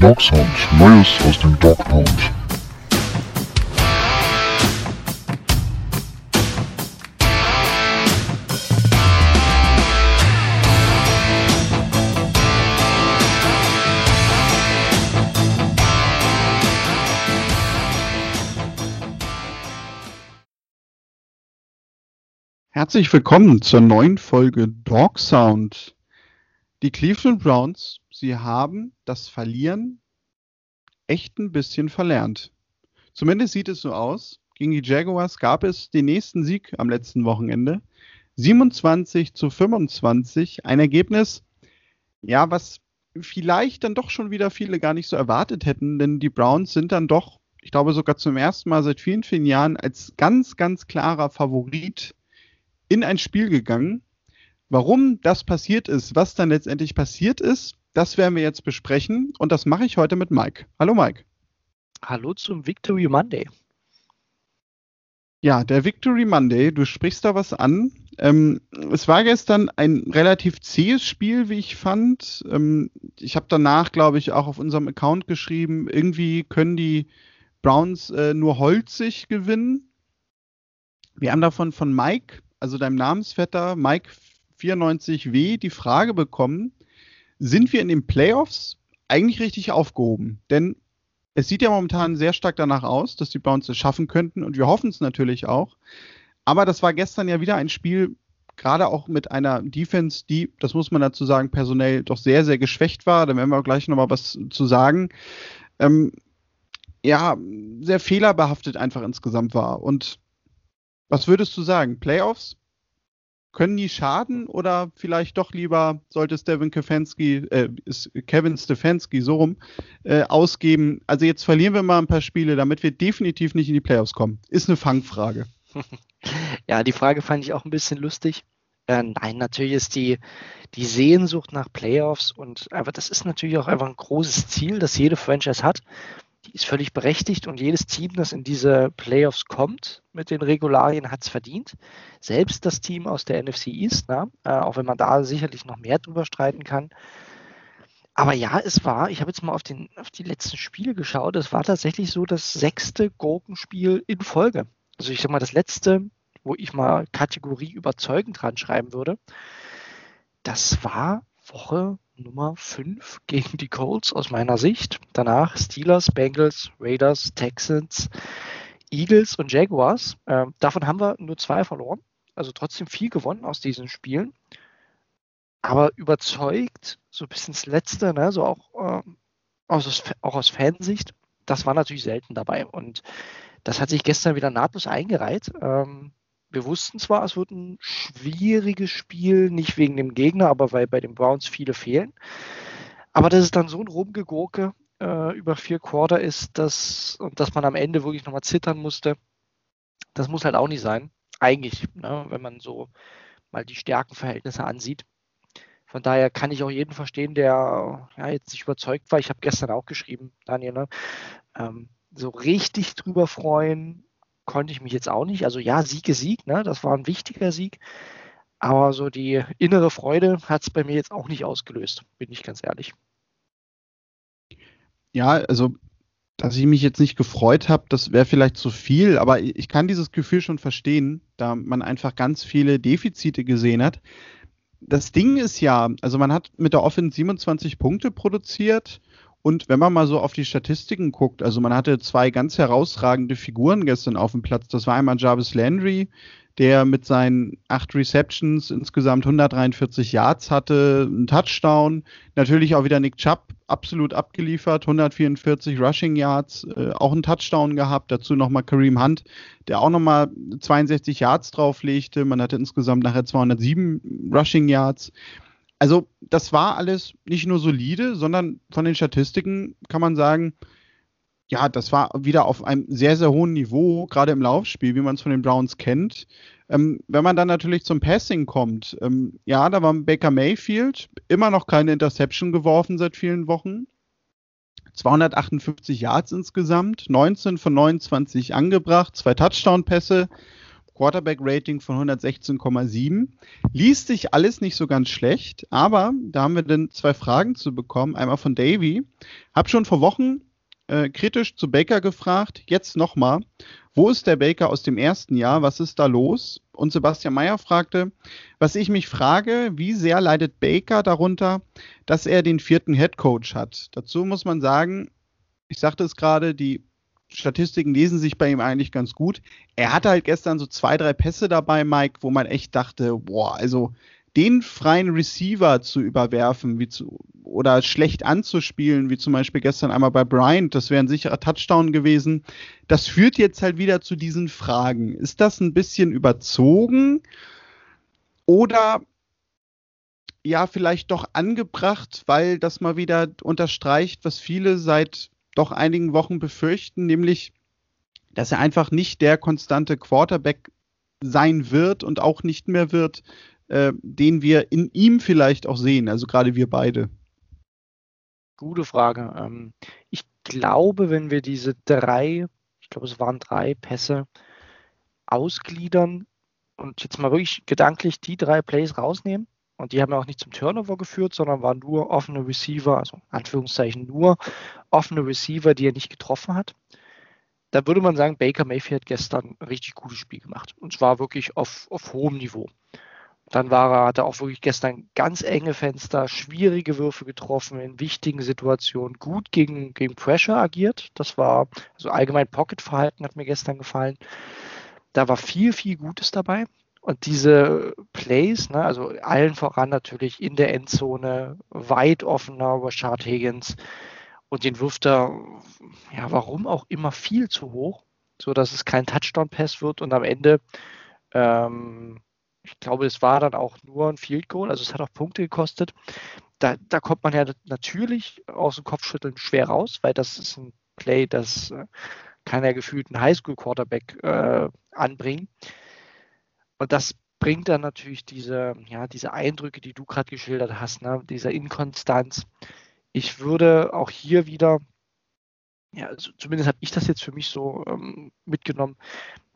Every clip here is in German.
Dog Neues aus dem Dog. Herzlich willkommen zur neuen Folge Dog Sound. Die Cleveland Browns, sie haben das Verlieren echt ein bisschen verlernt. Zumindest sieht es so aus. Gegen die Jaguars gab es den nächsten Sieg am letzten Wochenende. 27 zu 25. Ein Ergebnis, ja, was vielleicht dann doch schon wieder viele gar nicht so erwartet hätten, denn die Browns sind dann doch, ich glaube sogar zum ersten Mal seit vielen, vielen Jahren als ganz, ganz klarer Favorit in ein Spiel gegangen. Warum das passiert ist, was dann letztendlich passiert ist, das werden wir jetzt besprechen und das mache ich heute mit Mike. Hallo Mike. Hallo zum Victory Monday. Ja, der Victory Monday, du sprichst da was an. Ähm, es war gestern ein relativ zähes Spiel, wie ich fand. Ähm, ich habe danach, glaube ich, auch auf unserem Account geschrieben, irgendwie können die Browns äh, nur holzig gewinnen. Wir haben davon von Mike also deinem Namensvetter Mike94W, die Frage bekommen, sind wir in den Playoffs eigentlich richtig aufgehoben? Denn es sieht ja momentan sehr stark danach aus, dass die Browns es schaffen könnten und wir hoffen es natürlich auch. Aber das war gestern ja wieder ein Spiel, gerade auch mit einer Defense, die, das muss man dazu sagen, personell doch sehr, sehr geschwächt war. Da werden wir gleich nochmal was zu sagen. Ähm, ja, sehr fehlerbehaftet einfach insgesamt war. Und was würdest du sagen? Playoffs? Können die schaden oder vielleicht doch lieber sollte Steven Stefanski, äh, Kevin Stefanski so rum äh, ausgeben? Also jetzt verlieren wir mal ein paar Spiele, damit wir definitiv nicht in die Playoffs kommen. Ist eine Fangfrage. Ja, die Frage fand ich auch ein bisschen lustig. Äh, nein, natürlich ist die, die Sehnsucht nach Playoffs und aber das ist natürlich auch einfach ein großes Ziel, das jede Franchise hat die ist völlig berechtigt und jedes Team, das in diese Playoffs kommt mit den Regularien, hat es verdient. Selbst das Team aus der NFC East, na, äh, auch wenn man da sicherlich noch mehr drüber streiten kann. Aber ja, es war, ich habe jetzt mal auf, den, auf die letzten Spiele geschaut, es war tatsächlich so das sechste Gurkenspiel in Folge. Also ich sag mal, das letzte, wo ich mal Kategorie überzeugend dran schreiben würde, das war Woche Nummer 5 gegen die Colts aus meiner Sicht. Danach Steelers, Bengals, Raiders, Texans, Eagles und Jaguars. Ähm, davon haben wir nur zwei verloren. Also trotzdem viel gewonnen aus diesen Spielen. Aber überzeugt, so bis ins Letzte, ne, so auch, äh, aus, auch aus Fansicht, das war natürlich selten dabei. Und das hat sich gestern wieder nahtlos eingereiht. Ähm, wir wussten zwar, es wird ein schwieriges Spiel, nicht wegen dem Gegner, aber weil bei den Browns viele fehlen. Aber dass es dann so ein Rumgegurke äh, über vier Quarter ist, dass, und dass man am Ende wirklich nochmal zittern musste, das muss halt auch nicht sein. Eigentlich, ne, wenn man so mal die Stärkenverhältnisse ansieht. Von daher kann ich auch jeden verstehen, der ja, jetzt nicht überzeugt war. Ich habe gestern auch geschrieben, Daniel, ne? ähm, so richtig drüber freuen konnte ich mich jetzt auch nicht. Also ja, Sieg ist Sieg, ne? das war ein wichtiger Sieg. Aber so die innere Freude hat es bei mir jetzt auch nicht ausgelöst, bin ich ganz ehrlich. Ja, also, dass ich mich jetzt nicht gefreut habe, das wäre vielleicht zu viel, aber ich kann dieses Gefühl schon verstehen, da man einfach ganz viele Defizite gesehen hat. Das Ding ist ja, also man hat mit der Offense 27 Punkte produziert und wenn man mal so auf die Statistiken guckt, also man hatte zwei ganz herausragende Figuren gestern auf dem Platz. Das war einmal Jarvis Landry, der mit seinen acht Receptions insgesamt 143 Yards hatte, einen Touchdown. Natürlich auch wieder Nick Chubb absolut abgeliefert, 144 Rushing Yards, äh, auch einen Touchdown gehabt. Dazu nochmal Kareem Hunt, der auch nochmal 62 Yards drauflegte. Man hatte insgesamt nachher 207 Rushing Yards also das war alles nicht nur solide, sondern von den Statistiken kann man sagen, ja, das war wieder auf einem sehr, sehr hohen Niveau, gerade im Laufspiel, wie man es von den Browns kennt. Ähm, wenn man dann natürlich zum Passing kommt, ähm, ja, da war Baker Mayfield immer noch keine Interception geworfen seit vielen Wochen. 258 Yards insgesamt, 19 von 29 angebracht, zwei Touchdown-Pässe. Quarterback-Rating von 116,7. Liest sich alles nicht so ganz schlecht, aber da haben wir dann zwei Fragen zu bekommen. Einmal von Davy. Hab schon vor Wochen äh, kritisch zu Baker gefragt, jetzt nochmal. Wo ist der Baker aus dem ersten Jahr? Was ist da los? Und Sebastian Meyer fragte, was ich mich frage, wie sehr leidet Baker darunter, dass er den vierten Head Coach hat? Dazu muss man sagen, ich sagte es gerade, die Statistiken lesen sich bei ihm eigentlich ganz gut. Er hatte halt gestern so zwei, drei Pässe dabei, Mike, wo man echt dachte, boah, also den freien Receiver zu überwerfen wie zu, oder schlecht anzuspielen, wie zum Beispiel gestern einmal bei Bryant, das wäre ein sicherer Touchdown gewesen. Das führt jetzt halt wieder zu diesen Fragen. Ist das ein bisschen überzogen oder ja, vielleicht doch angebracht, weil das mal wieder unterstreicht, was viele seit doch einigen Wochen befürchten, nämlich, dass er einfach nicht der konstante Quarterback sein wird und auch nicht mehr wird, äh, den wir in ihm vielleicht auch sehen, also gerade wir beide. Gute Frage. Ähm, ich glaube, wenn wir diese drei, ich glaube, es waren drei Pässe ausgliedern und jetzt mal wirklich gedanklich die drei Plays rausnehmen, und die haben ja auch nicht zum Turnover geführt, sondern waren nur offene Receiver, also Anführungszeichen nur offene Receiver, die er nicht getroffen hat. Da würde man sagen, Baker Mayfield hat gestern ein richtig gutes Spiel gemacht. Und zwar wirklich auf, auf hohem Niveau. Dann war er, hat er auch wirklich gestern ganz enge Fenster, schwierige Würfe getroffen in wichtigen Situationen, gut gegen, gegen Pressure agiert. Das war, also allgemein Pocket-Verhalten hat mir gestern gefallen. Da war viel, viel Gutes dabei. Und diese Plays, ne, also allen voran natürlich in der Endzone, weit offener Rashad Higgins und den wirft er, ja, warum auch immer viel zu hoch, so dass es kein Touchdown-Pass wird und am Ende, ähm, ich glaube, es war dann auch nur ein Field Goal, also es hat auch Punkte gekostet. Da, da kommt man ja natürlich aus dem Kopfschütteln schwer raus, weil das ist ein Play, das äh, kann ja gefühlt ein Highschool-Quarterback äh, anbringen. Und das bringt dann natürlich diese, ja, diese Eindrücke, die du gerade geschildert hast, ne? dieser Inkonstanz. Ich würde auch hier wieder, ja, also zumindest habe ich das jetzt für mich so ähm, mitgenommen,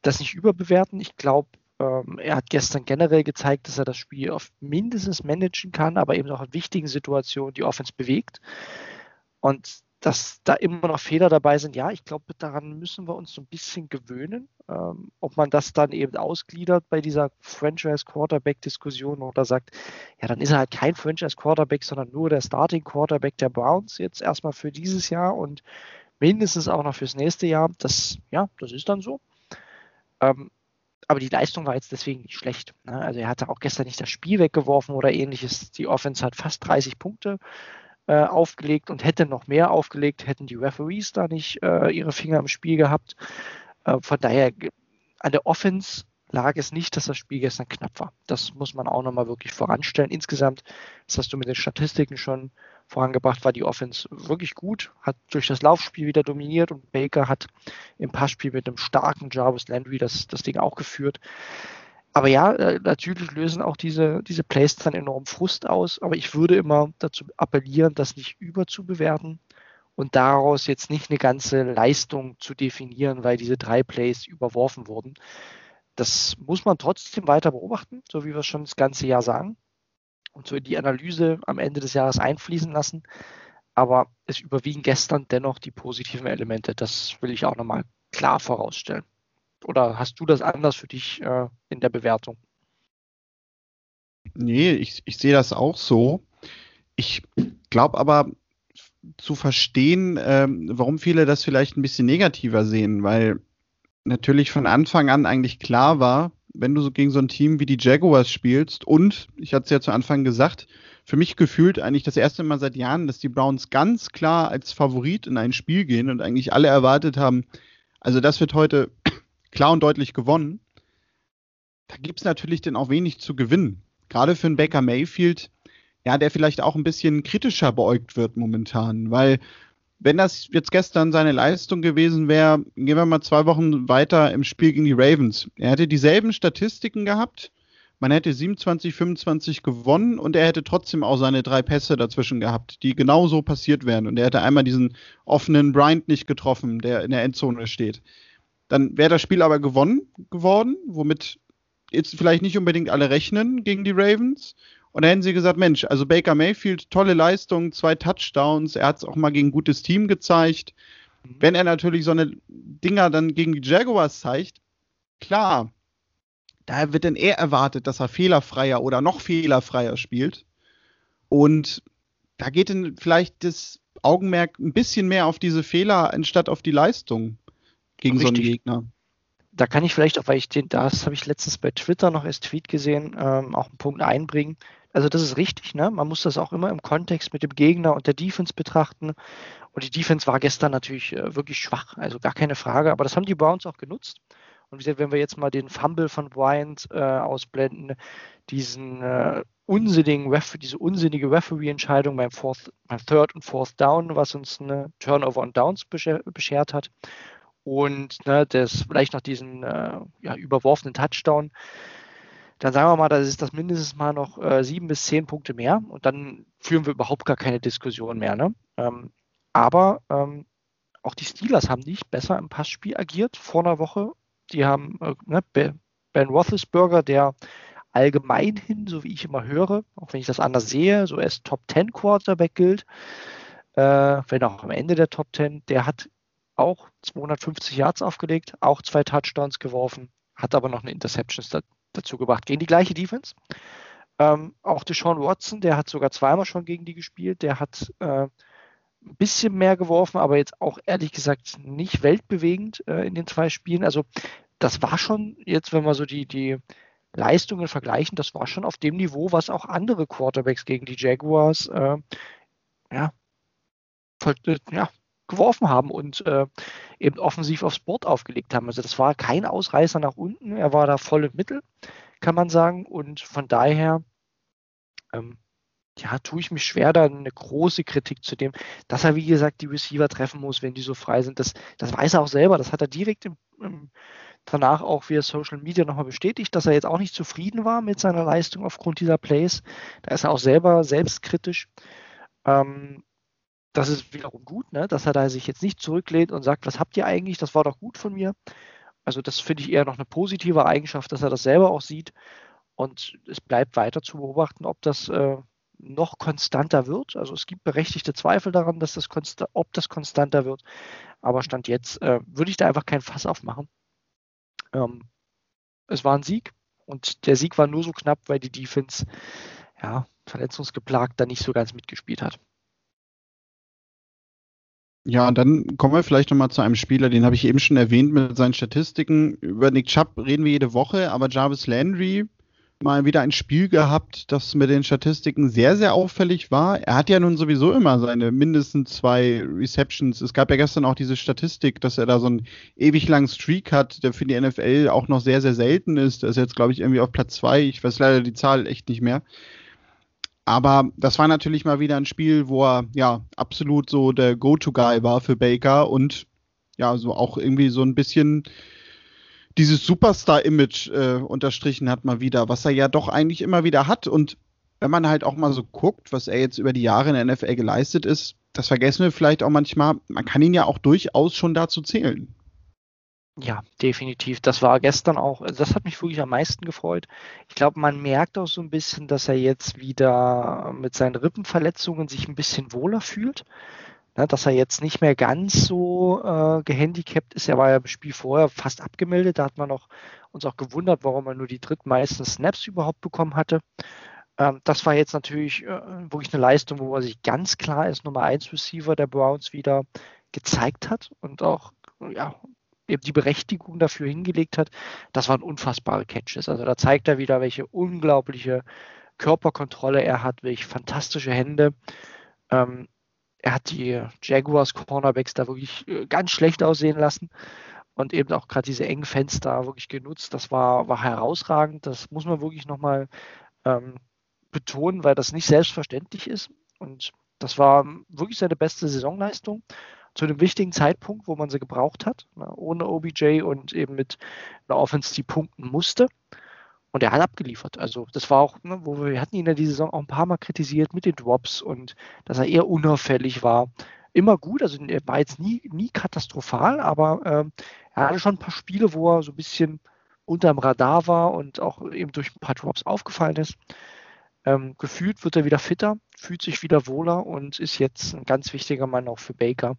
das nicht überbewerten. Ich glaube, ähm, er hat gestern generell gezeigt, dass er das Spiel auf mindestens managen kann, aber eben auch in wichtigen Situationen die Offense bewegt. Und dass da immer noch Fehler dabei sind, ja, ich glaube, daran müssen wir uns so ein bisschen gewöhnen. Ähm, ob man das dann eben ausgliedert bei dieser Franchise-Quarterback-Diskussion oder sagt, ja, dann ist er halt kein Franchise-Quarterback, sondern nur der Starting-Quarterback der Browns jetzt erstmal für dieses Jahr und mindestens auch noch fürs nächste Jahr. Das, ja, das ist dann so. Ähm, aber die Leistung war jetzt deswegen nicht schlecht. Ne? Also er hatte auch gestern nicht das Spiel weggeworfen oder ähnliches. Die Offense hat fast 30 Punkte äh, aufgelegt und hätte noch mehr aufgelegt, hätten die Referees da nicht äh, ihre Finger im Spiel gehabt. Äh, von daher, an der Offense lag es nicht, dass das Spiel gestern knapp war. Das muss man auch nochmal wirklich voranstellen. Insgesamt, das hast du mit den Statistiken schon vorangebracht, war die Offense wirklich gut, hat durch das Laufspiel wieder dominiert und Baker hat im Passspiel mit einem starken Jarvis Landry das, das Ding auch geführt aber ja, äh, natürlich lösen auch diese, diese Plays dann enorm Frust aus. Aber ich würde immer dazu appellieren, das nicht überzubewerten und daraus jetzt nicht eine ganze Leistung zu definieren, weil diese drei Plays überworfen wurden. Das muss man trotzdem weiter beobachten, so wie wir es schon das ganze Jahr sagen. Und so in die Analyse am Ende des Jahres einfließen lassen. Aber es überwiegen gestern dennoch die positiven Elemente. Das will ich auch nochmal klar vorausstellen. Oder hast du das anders für dich äh, in der Bewertung? Nee, ich, ich sehe das auch so. Ich glaube aber zu verstehen, ähm, warum viele das vielleicht ein bisschen negativer sehen, weil natürlich von Anfang an eigentlich klar war, wenn du so gegen so ein Team wie die Jaguars spielst und, ich hatte es ja zu Anfang gesagt, für mich gefühlt eigentlich das erste Mal seit Jahren, dass die Browns ganz klar als Favorit in ein Spiel gehen und eigentlich alle erwartet haben, also das wird heute klar und deutlich gewonnen. Da gibt es natürlich dann auch wenig zu gewinnen. Gerade für einen Baker Mayfield, ja, der vielleicht auch ein bisschen kritischer beäugt wird momentan, weil wenn das jetzt gestern seine Leistung gewesen wäre, gehen wir mal zwei Wochen weiter im Spiel gegen die Ravens. Er hätte dieselben Statistiken gehabt, man hätte 27, 25 gewonnen und er hätte trotzdem auch seine drei Pässe dazwischen gehabt, die genau so passiert wären. Und er hätte einmal diesen offenen Bryant nicht getroffen, der in der Endzone steht Dann wäre das Spiel aber gewonnen geworden, womit jetzt vielleicht nicht unbedingt alle rechnen gegen die Ravens. Und da hätten sie gesagt, Mensch, also Baker Mayfield, tolle Leistung, zwei Touchdowns, er hat es auch mal gegen ein gutes Team gezeigt. Mhm. Wenn er natürlich so eine Dinger dann gegen die Jaguars zeigt, klar, da wird dann eher erwartet, dass er fehlerfreier oder noch fehlerfreier spielt. Und da geht dann vielleicht das Augenmerk ein bisschen mehr auf diese Fehler anstatt auf die Leistung gegen Richtig. so einen Gegner. Da kann ich vielleicht auch, weil ich den, das habe ich letztens bei Twitter noch als Tweet gesehen, ähm, auch einen Punkt einbringen. Also das ist richtig, ne? Man muss das auch immer im Kontext mit dem Gegner und der Defense betrachten. Und die Defense war gestern natürlich äh, wirklich schwach, also gar keine Frage. Aber das haben die Browns auch genutzt. Und wie gesagt, wenn wir jetzt mal den Fumble von Bryant äh, ausblenden, diesen äh, unsinnigen Ref diese unsinnige Referee-Entscheidung beim, beim Third und Fourth Down, was uns eine Turnover und Downs beschert hat. Und ne, das vielleicht noch diesen äh, ja, überworfenen Touchdown. Dann sagen wir mal, das ist das mindestens mal noch äh, sieben bis zehn Punkte mehr und dann führen wir überhaupt gar keine Diskussion mehr. Ne? Ähm, aber ähm, auch die Steelers haben nicht besser im Passspiel agiert vor einer Woche. Die haben äh, ne, Ben Roethlisberger, der allgemein hin, so wie ich immer höre, auch wenn ich das anders sehe, so erst Top 10 Quarterback gilt, äh, wenn auch am Ende der Top 10, der hat auch 250 Yards aufgelegt, auch zwei Touchdowns geworfen, hat aber noch eine Interception da, dazu gebracht gegen die gleiche Defense. Ähm, auch Deshaun Watson, der hat sogar zweimal schon gegen die gespielt, der hat äh, ein bisschen mehr geworfen, aber jetzt auch ehrlich gesagt nicht weltbewegend äh, in den zwei Spielen. Also das war schon jetzt, wenn wir so die, die Leistungen vergleichen, das war schon auf dem Niveau, was auch andere Quarterbacks gegen die Jaguars äh, ja, ja, geworfen haben und äh, eben offensiv aufs Board aufgelegt haben. Also das war kein Ausreißer nach unten, er war da voll im Mittel, kann man sagen. Und von daher, ähm, ja, tue ich mich schwer, da eine große Kritik zu dem, dass er, wie gesagt, die Receiver treffen muss, wenn die so frei sind. Das, das weiß er auch selber, das hat er direkt im, im danach auch via Social Media nochmal bestätigt, dass er jetzt auch nicht zufrieden war mit seiner Leistung aufgrund dieser Plays. Da ist er auch selber selbstkritisch. Ähm, das ist wiederum gut, ne? dass er da sich jetzt nicht zurücklehnt und sagt, was habt ihr eigentlich? Das war doch gut von mir. Also das finde ich eher noch eine positive Eigenschaft, dass er das selber auch sieht. Und es bleibt weiter zu beobachten, ob das äh, noch konstanter wird. Also es gibt berechtigte Zweifel daran, dass das ob das konstanter wird. Aber Stand jetzt äh, würde ich da einfach kein Fass aufmachen. Ähm, es war ein Sieg und der Sieg war nur so knapp, weil die Defense ja, verletzungsgeplagt da nicht so ganz mitgespielt hat. Ja, dann kommen wir vielleicht nochmal zu einem Spieler, den habe ich eben schon erwähnt mit seinen Statistiken. Über Nick Chubb reden wir jede Woche, aber Jarvis Landry mal wieder ein Spiel gehabt, das mit den Statistiken sehr, sehr auffällig war. Er hat ja nun sowieso immer seine mindestens zwei Receptions. Es gab ja gestern auch diese Statistik, dass er da so einen ewig langen Streak hat, der für die NFL auch noch sehr, sehr selten ist. Der ist jetzt, glaube ich, irgendwie auf Platz zwei. Ich weiß leider die Zahl echt nicht mehr. Aber das war natürlich mal wieder ein Spiel, wo er ja absolut so der Go-To-Guy war für Baker und ja, so auch irgendwie so ein bisschen dieses Superstar-Image äh, unterstrichen hat mal wieder, was er ja doch eigentlich immer wieder hat. Und wenn man halt auch mal so guckt, was er jetzt über die Jahre in der NFL geleistet ist, das vergessen wir vielleicht auch manchmal, man kann ihn ja auch durchaus schon dazu zählen. Ja, definitiv. Das war gestern auch, also das hat mich wirklich am meisten gefreut. Ich glaube, man merkt auch so ein bisschen, dass er jetzt wieder mit seinen Rippenverletzungen sich ein bisschen wohler fühlt ne, dass er jetzt nicht mehr ganz so äh, gehandicapt ist. Er war ja im Spiel vorher fast abgemeldet. Da hat man auch, uns auch gewundert, warum er nur die drittmeisten Snaps überhaupt bekommen hatte. Ähm, das war jetzt natürlich äh, wirklich eine Leistung, wo er sich ganz klar als Nummer 1 Receiver der Browns wieder gezeigt hat und auch ja, eben die Berechtigung dafür hingelegt hat. Das waren unfassbare Catches. Also da zeigt er wieder, welche unglaubliche Körperkontrolle er hat, welche fantastische Hände. Ähm, er hat die Jaguars Cornerbacks da wirklich äh, ganz schlecht aussehen lassen und eben auch gerade diese engen Fenster wirklich genutzt. Das war, war herausragend. Das muss man wirklich nochmal ähm, betonen, weil das nicht selbstverständlich ist. Und das war wirklich seine beste Saisonleistung zu einem wichtigen Zeitpunkt, wo man sie gebraucht hat, ne, ohne OBJ und eben mit einer Offense, die punkten musste. Und er hat abgeliefert. Also das war auch, ne, wo wir, wir hatten ihn in der Saison auch ein paar Mal kritisiert mit den Drops und dass er eher unauffällig war. immer gut, also er war jetzt nie, nie katastrophal, aber ähm, er hatte schon ein paar Spiele, wo er so ein bisschen unterm Radar war und auch eben durch ein paar Drops aufgefallen ist. Ähm, gefühlt wird er wieder fitter, fühlt sich wieder wohler und ist jetzt ein ganz wichtiger Mann auch für Baker.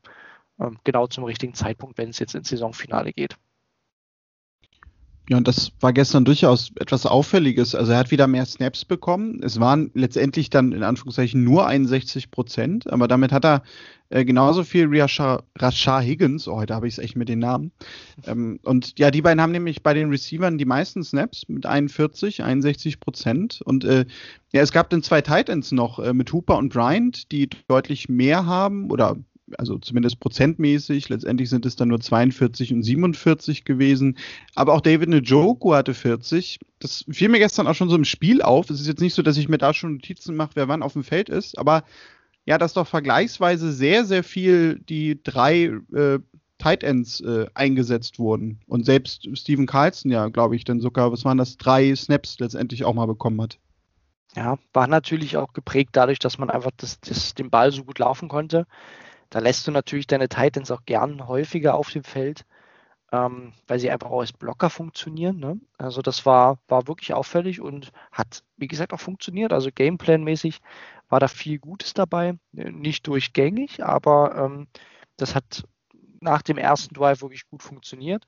Ähm, genau zum richtigen Zeitpunkt, wenn es jetzt ins Saisonfinale geht. Ja, und das war gestern durchaus etwas Auffälliges. Also er hat wieder mehr Snaps bekommen. Es waren letztendlich dann in Anführungszeichen nur 61 Prozent, aber damit hat er äh, genauso viel Rashad Higgins, oh, heute habe ich es echt mit den Namen. Ähm, und ja, die beiden haben nämlich bei den Receivern die meisten Snaps mit 41, 61 Prozent. Und äh, ja, es gab dann zwei Titans noch äh, mit Hooper und Bryant, die deutlich mehr haben oder also zumindest prozentmäßig. Letztendlich sind es dann nur 42 und 47 gewesen. Aber auch David Njoku hatte 40. Das fiel mir gestern auch schon so im Spiel auf. Es ist jetzt nicht so, dass ich mir da schon Notizen mache, wer wann auf dem Feld ist. Aber ja, dass doch vergleichsweise sehr, sehr viel die drei äh, Tight Ends äh, eingesetzt wurden. Und selbst Steven Carlson ja, glaube ich, dann sogar, was waren das, drei Snaps letztendlich auch mal bekommen hat. Ja, war natürlich auch geprägt dadurch, dass man einfach das, das, den Ball so gut laufen konnte. Da lässt du natürlich deine Titans auch gern häufiger auf dem Feld, ähm, weil sie einfach auch als Blocker funktionieren. Ne? Also das war, war wirklich auffällig und hat, wie gesagt, auch funktioniert. Also Gameplan-mäßig war da viel Gutes dabei. Nicht durchgängig, aber ähm, das hat nach dem ersten Drive wirklich gut funktioniert.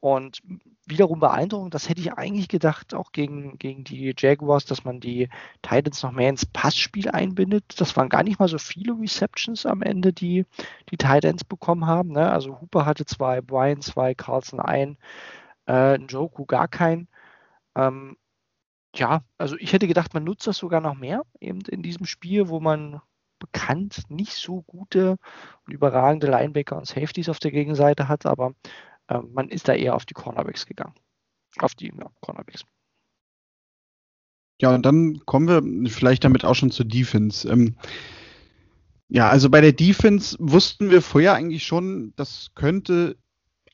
Und wiederum beeindruckend, das hätte ich eigentlich gedacht, auch gegen, gegen die Jaguars, dass man die Titans noch mehr ins Passspiel einbindet. Das waren gar nicht mal so viele Receptions am Ende, die die Titans bekommen haben. Ne? Also Hooper hatte zwei, Brian zwei, Carlson ein, äh, Njoku gar keinen. Ähm, ja, also ich hätte gedacht, man nutzt das sogar noch mehr eben in diesem Spiel, wo man bekannt nicht so gute und überragende Linebacker und Safeties auf der Gegenseite hat, aber ähm, man ist da eher auf die Cornerbacks gegangen. Auf die ja, Cornerbacks. Ja, und dann kommen wir vielleicht damit auch schon zur Defense. Ähm, ja, also bei der Defense wussten wir vorher eigentlich schon, das könnte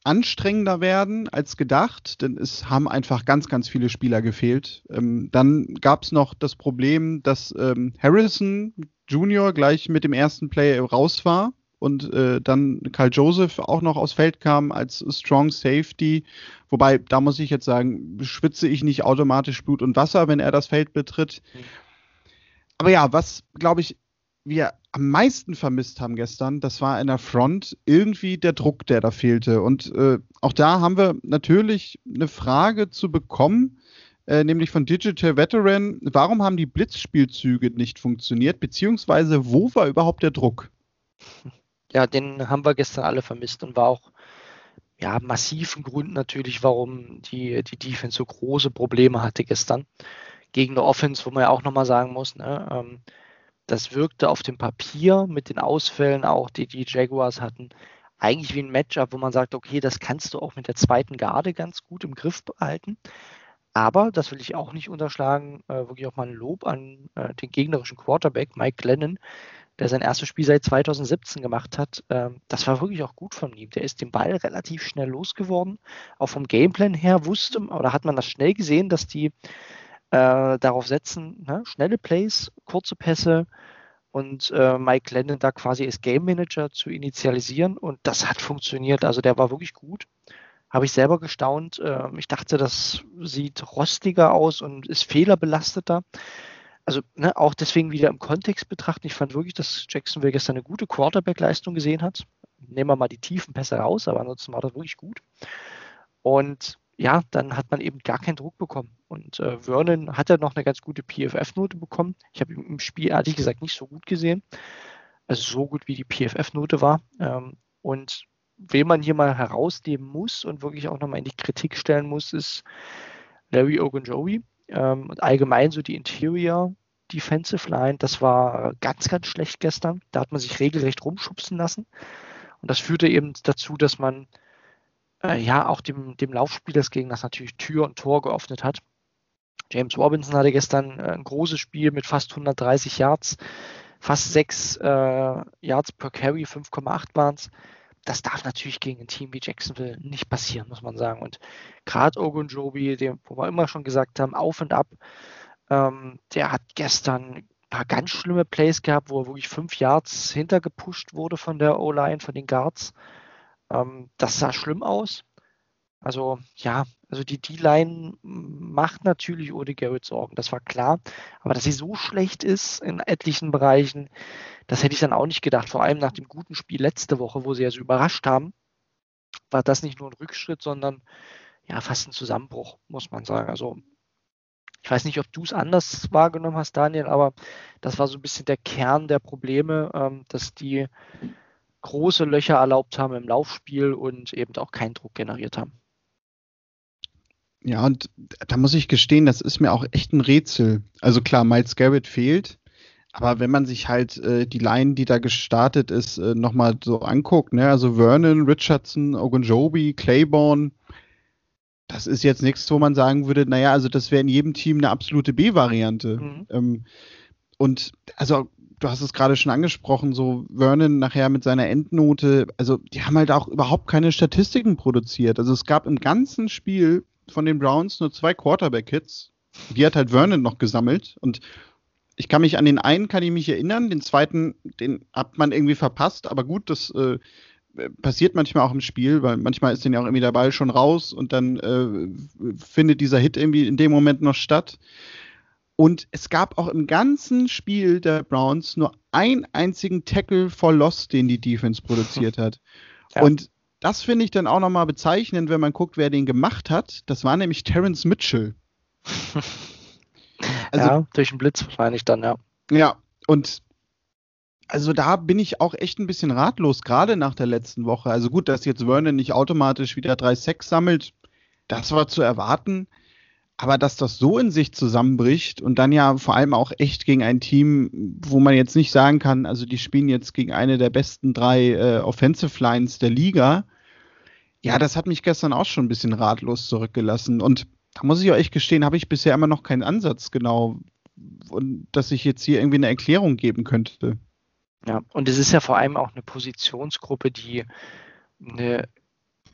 anstrengender werden als gedacht, denn es haben einfach ganz, ganz viele Spieler gefehlt. Ähm, dann gab es noch das Problem, dass ähm, Harrison Jr. gleich mit dem ersten Play raus war und äh, dann Karl Joseph auch noch aus Feld kam als Strong Safety. Wobei, da muss ich jetzt sagen, schwitze ich nicht automatisch Blut und Wasser, wenn er das Feld betritt. Aber ja, was, glaube ich, wir am meisten vermisst haben gestern, das war in der Front irgendwie der Druck, der da fehlte. Und äh, auch da haben wir natürlich eine Frage zu bekommen, äh, nämlich von Digital Veteran. Warum haben die Blitzspielzüge nicht funktioniert, beziehungsweise wo war überhaupt der Druck? Ja, den haben wir gestern alle vermisst und war auch ja, massiven Grund natürlich, warum die, die Defense so große Probleme hatte gestern. Gegen eine Offense, wo man ja auch nochmal sagen muss, ne, ähm, das wirkte auf dem Papier mit den Ausfällen auch, die die Jaguars hatten, eigentlich wie ein Matchup, wo man sagt, okay, das kannst du auch mit der zweiten Garde ganz gut im Griff behalten. Aber, das will ich auch nicht unterschlagen, äh, wirklich auch mal ein Lob an äh, den gegnerischen Quarterback, Mike Glennon, der sein erstes Spiel seit 2017 gemacht hat, ähm, das war wirklich auch gut von ihm. Der ist den Ball relativ schnell losgeworden. Auch vom Gameplan her wusste oder hat man das schnell gesehen, dass die äh, darauf setzen, ne? schnelle Plays, kurze Pässe und äh, Mike Lennon da quasi als Game Manager zu initialisieren und das hat funktioniert. Also der war wirklich gut. Habe ich selber gestaunt. Äh, ich dachte, das sieht rostiger aus und ist fehlerbelasteter also ne, auch deswegen wieder im Kontext betrachten, ich fand wirklich, dass Jacksonville gestern eine gute Quarterback-Leistung gesehen hat. Nehmen wir mal die tiefen Pässe raus, aber ansonsten war das wirklich gut. Und ja, dann hat man eben gar keinen Druck bekommen. Und äh, Vernon hat ja noch eine ganz gute PFF-Note bekommen. Ich habe ihn im Spiel ehrlich gesagt nicht so gut gesehen. Also so gut wie die PFF-Note war. Ähm, und wen man hier mal herausnehmen muss und wirklich auch nochmal in die Kritik stellen muss, ist Larry Ogunjobi ähm, und allgemein so die Interior Defensive Line, das war ganz, ganz schlecht gestern. Da hat man sich regelrecht rumschubsen lassen. Und das führte eben dazu, dass man äh, ja auch dem, dem Laufspiel des Gegners natürlich Tür und Tor geöffnet hat. James Robinson hatte gestern äh, ein großes Spiel mit fast 130 Yards, fast 6 äh, Yards per Carry, 5,8 waren es das darf natürlich gegen ein Team wie Jacksonville nicht passieren, muss man sagen. Und gerade Ogunjobi, dem, wo wir immer schon gesagt haben, auf und ab, ähm, der hat gestern paar ganz schlimme Plays gehabt, wo er wirklich fünf Yards hintergepusht wurde von der O-Line, von den Guards. Ähm, das sah schlimm aus. Also ja, also die D-Line macht natürlich ohne Garrett Sorgen, das war klar. Aber dass sie so schlecht ist in etlichen Bereichen, das hätte ich dann auch nicht gedacht. Vor allem nach dem guten Spiel letzte Woche, wo sie ja so überrascht haben, war das nicht nur ein Rückschritt, sondern ja fast ein Zusammenbruch, muss man sagen. Also ich weiß nicht, ob du es anders wahrgenommen hast, Daniel, aber das war so ein bisschen der Kern der Probleme, ähm, dass die große Löcher erlaubt haben im Laufspiel und eben auch keinen Druck generiert haben. Ja, und da muss ich gestehen, das ist mir auch echt ein Rätsel. Also klar, Miles Garrett fehlt, aber wenn man sich halt äh, die Line, die da gestartet ist, äh, nochmal so anguckt, ne, also Vernon, Richardson, Ogunjobi, Claiborne, das ist jetzt nichts, wo man sagen würde, naja, also das wäre in jedem Team eine absolute B-Variante. Mhm. Ähm, und also du hast es gerade schon angesprochen, so Vernon nachher mit seiner Endnote, also die haben halt auch überhaupt keine Statistiken produziert. Also es gab im ganzen Spiel von den Browns nur zwei Quarterback-Hits. Die hat halt Vernon noch gesammelt und ich kann mich an den einen, kann ich mich erinnern, den zweiten, den hat man irgendwie verpasst, aber gut, das äh, passiert manchmal auch im Spiel, weil manchmal ist dann ja auch irgendwie der Ball schon raus und dann äh, findet dieser Hit irgendwie in dem Moment noch statt. Und es gab auch im ganzen Spiel der Browns nur einen einzigen Tackle for Loss, den die Defense produziert hat. Ja. Und das finde ich dann auch nochmal bezeichnend, wenn man guckt, wer den gemacht hat. Das war nämlich Terence Mitchell. also, ja, durch den Blitz wahrscheinlich dann, ja. Ja, und also da bin ich auch echt ein bisschen ratlos, gerade nach der letzten Woche. Also gut, dass jetzt Vernon nicht automatisch wieder drei Sex sammelt, das war zu erwarten. Aber dass das so in sich zusammenbricht und dann ja vor allem auch echt gegen ein Team, wo man jetzt nicht sagen kann, also die spielen jetzt gegen eine der besten drei äh, Offensive Lines der Liga. Ja, das hat mich gestern auch schon ein bisschen ratlos zurückgelassen. Und da muss ich echt gestehen, habe ich bisher immer noch keinen Ansatz genau, dass ich jetzt hier irgendwie eine Erklärung geben könnte. Ja, und es ist ja vor allem auch eine Positionsgruppe, die eine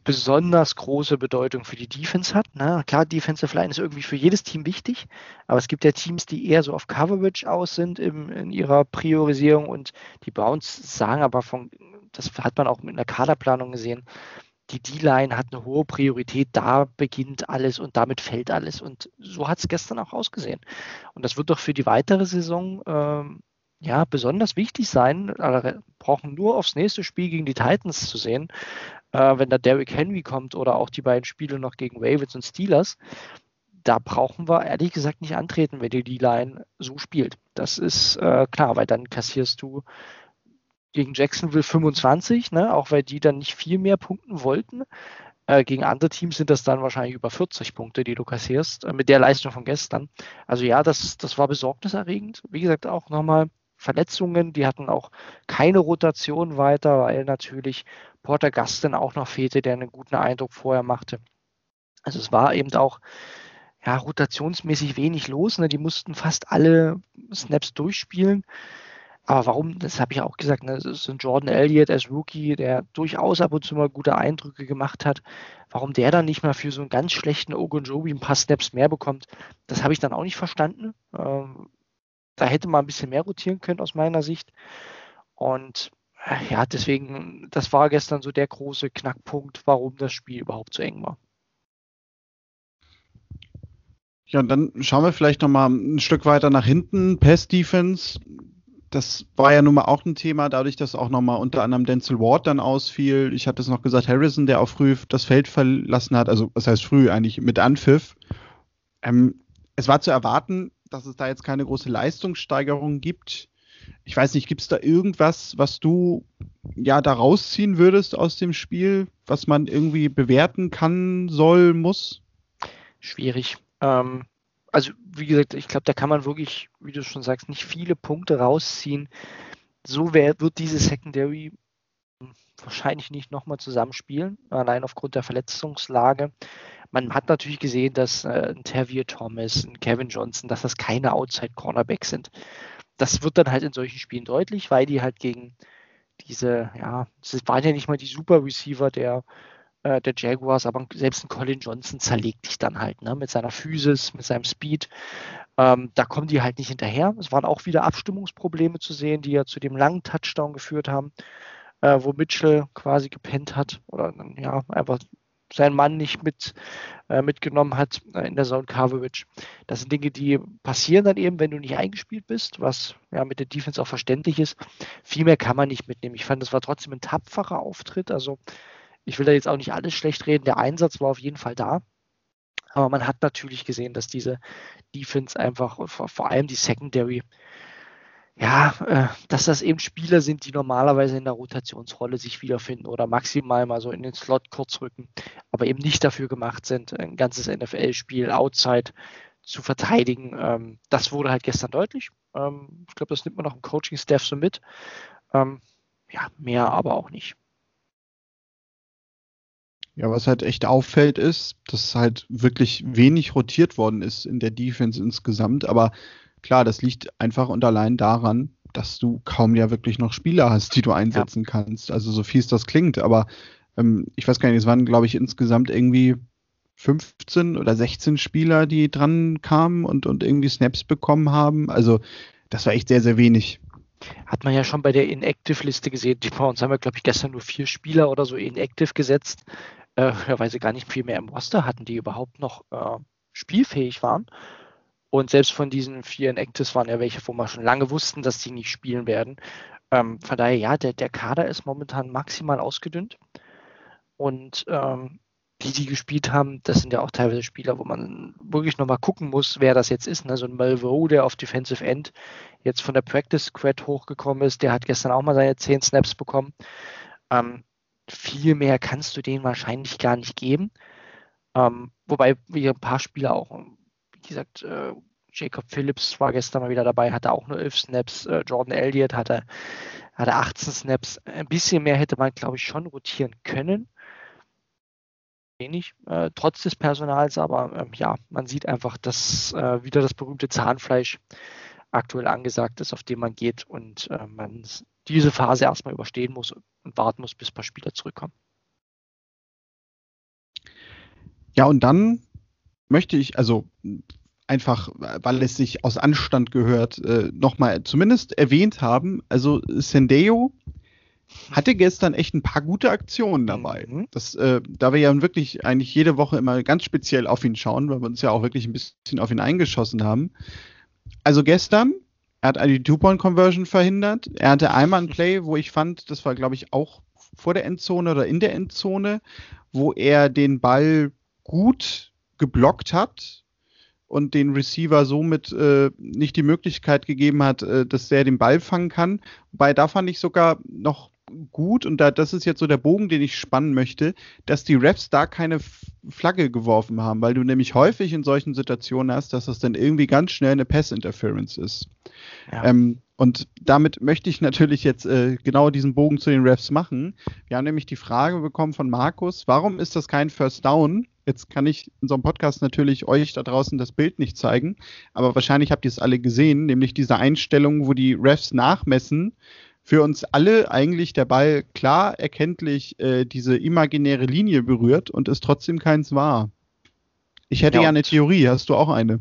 besonders große Bedeutung für die Defense hat. Ne? Klar, Defensive Line ist irgendwie für jedes Team wichtig, aber es gibt ja Teams, die eher so auf Coverage aus sind im, in ihrer Priorisierung und die Browns sagen aber von, das hat man auch mit einer Kaderplanung gesehen, die D-Line hat eine hohe Priorität, da beginnt alles und damit fällt alles. Und so hat es gestern auch ausgesehen. Und das wird doch für die weitere Saison ähm, ja besonders wichtig sein. Wir brauchen nur aufs nächste Spiel gegen die Titans zu sehen, äh, wenn da Derrick Henry kommt oder auch die beiden Spiele noch gegen Ravens und Steelers, da brauchen wir ehrlich gesagt nicht antreten, wenn die D-Line so spielt. Das ist äh, klar, weil dann kassierst du gegen Jacksonville 25, ne, auch weil die dann nicht viel mehr punkten wollten. Äh, gegen andere Teams sind das dann wahrscheinlich über 40 Punkte, die du kassierst, äh, mit der Leistung von gestern. Also ja, das, das war besorgniserregend. Wie gesagt, auch nochmal Verletzungen, die hatten auch keine Rotation weiter, weil natürlich Porter Gaston auch noch fehlte, der einen guten Eindruck vorher machte. Also es war eben auch ja, rotationsmäßig wenig los. Ne? Die mussten fast alle Snaps durchspielen. Aber warum, das habe ich auch gesagt, ne? das ist ein Jordan Elliott als Rookie, der durchaus ab und zu mal gute Eindrücke gemacht hat. Warum der dann nicht mal für so einen ganz schlechten Ogunjobi ein paar Snaps mehr bekommt, das habe ich dann auch nicht verstanden. Ähm, da hätte man ein bisschen mehr rotieren können aus meiner Sicht. Und ja, deswegen, das war gestern so der große Knackpunkt, warum das Spiel überhaupt so eng war. Ja, und dann schauen wir vielleicht nochmal ein Stück weiter nach hinten. Pass Defense, das war ja nun mal auch ein Thema, dadurch, dass auch nochmal unter anderem Denzel Ward dann ausfiel. Ich hatte es noch gesagt, Harrison, der auch früh das Feld verlassen hat, also was heißt früh eigentlich mit Anpfiff. Ähm, es war zu erwarten, dass es da jetzt keine große Leistungssteigerung gibt ich weiß nicht, gibt es da irgendwas, was du ja da rausziehen würdest aus dem Spiel, was man irgendwie bewerten kann, soll, muss? Schwierig. Ähm, also, wie gesagt, ich glaube, da kann man wirklich, wie du schon sagst, nicht viele Punkte rausziehen. So wär, wird diese Secondary wahrscheinlich nicht nochmal zusammenspielen, allein aufgrund der Verletzungslage. Man hat natürlich gesehen, dass äh, ein Tavier Thomas, ein Kevin Johnson, dass das keine Outside-Cornerbacks sind das wird dann halt in solchen Spielen deutlich, weil die halt gegen diese, ja, es waren ja nicht mal die Super Receiver der äh, der Jaguars, aber selbst ein Colin Johnson zerlegt dich dann halt, ne? mit seiner Physis, mit seinem Speed. Ähm, da kommen die halt nicht hinterher. Es waren auch wieder Abstimmungsprobleme zu sehen, die ja zu dem langen Touchdown geführt haben, äh, wo Mitchell quasi gepennt hat oder ja, einfach seinen Mann nicht mit, äh, mitgenommen hat äh, in der Zone Coverage. Das sind Dinge, die passieren dann eben, wenn du nicht eingespielt bist, was ja mit der Defense auch verständlich ist. Viel mehr kann man nicht mitnehmen. Ich fand, das war trotzdem ein tapferer Auftritt. Also ich will da jetzt auch nicht alles schlecht reden. Der Einsatz war auf jeden Fall da. Aber man hat natürlich gesehen, dass diese Defense einfach, vor, allem die Secondary, ja, äh, dass das eben Spieler sind, die normalerweise in der Rotationsrolle sich wiederfinden oder maximal mal so in den Slot kurz rücken, aber eben nicht dafür gemacht sind, ein ganzes NFL-Spiel outside zu verteidigen. Ähm, das wurde halt gestern deutlich. Ähm, ich glaube, das nimmt man auch im Coaching-Staff so mit. Ähm, ja, mehr aber auch nicht. Ja, was halt echt auffällt, ist, dass halt wirklich wenig rotiert worden ist in der Defense insgesamt. Aber klar, das liegt einfach und allein daran, dass du kaum ja wirklich noch Spieler hast, die du einsetzen ja. kannst. Also so fies das klingt, aber ähm, ich weiß gar nicht, es waren, glaube ich, insgesamt irgendwie 15 oder 16 Spieler, die dran kamen und, und irgendwie Snaps bekommen haben. Also das war echt sehr, sehr wenig. Hat man ja schon bei der Inactive-Liste gesehen. Die bei uns haben wir, glaube ich, gestern nur vier Spieler oder so inactive gesetzt äh, weil sie gar nicht viel mehr im Roster hatten, die überhaupt noch äh, spielfähig waren. Und selbst von diesen vier Inactives waren ja welche, wo wir schon lange wussten, dass die nicht spielen werden. Ähm, von daher, ja, der, der Kader ist momentan maximal ausgedünnt. Und ähm, die, die gespielt haben, das sind ja auch teilweise Spieler, wo man wirklich nochmal gucken muss, wer das jetzt ist. Ne? So ein Melvo, der auf Defensive End jetzt von der Practice Squad hochgekommen ist, der hat gestern auch mal seine 10 Snaps bekommen. Ähm, viel mehr kannst du denen wahrscheinlich gar nicht geben. Ähm, wobei wir ein paar Spieler auch, wie gesagt, äh, Jacob Phillips war gestern mal wieder dabei, hatte auch nur 11 Snaps. Äh, Jordan Elliott hatte, hatte 18 Snaps. Ein bisschen mehr hätte man, glaube ich, schon rotieren können. Wenig, äh, trotz des Personals, aber ähm, ja, man sieht einfach, dass äh, wieder das berühmte Zahnfleisch aktuell angesagt ist, auf dem man geht und äh, man diese Phase erstmal überstehen muss und warten muss, bis ein paar Spieler zurückkommen. Ja, und dann möchte ich, also einfach, weil es sich aus Anstand gehört, äh, nochmal zumindest erwähnt haben. Also Sendeo hatte gestern echt ein paar gute Aktionen dabei. Mhm. Das, äh, da wir ja wirklich eigentlich jede Woche immer ganz speziell auf ihn schauen, weil wir uns ja auch wirklich ein bisschen auf ihn eingeschossen haben. Also gestern er hat die Two-Point-Conversion verhindert. Er hatte einmal ein Play, wo ich fand, das war, glaube ich, auch vor der Endzone oder in der Endzone, wo er den Ball gut geblockt hat und den Receiver somit äh, nicht die Möglichkeit gegeben hat, äh, dass er den Ball fangen kann. Wobei da fand ich sogar noch gut, und da, das ist jetzt so der Bogen, den ich spannen möchte, dass die Refs da keine Flagge geworfen haben, weil du nämlich häufig in solchen Situationen hast, dass das dann irgendwie ganz schnell eine Pass-Interference ist. Ja. Ähm, und damit möchte ich natürlich jetzt äh, genau diesen Bogen zu den Refs machen. Wir haben nämlich die Frage bekommen von Markus, warum ist das kein First Down? Jetzt kann ich in so einem Podcast natürlich euch da draußen das Bild nicht zeigen, aber wahrscheinlich habt ihr es alle gesehen, nämlich diese Einstellung, wo die Refs nachmessen, für uns alle eigentlich der Ball klar erkenntlich äh, diese imaginäre Linie berührt und es trotzdem keins war. Ich hätte ja, ja eine Theorie, hast du auch eine?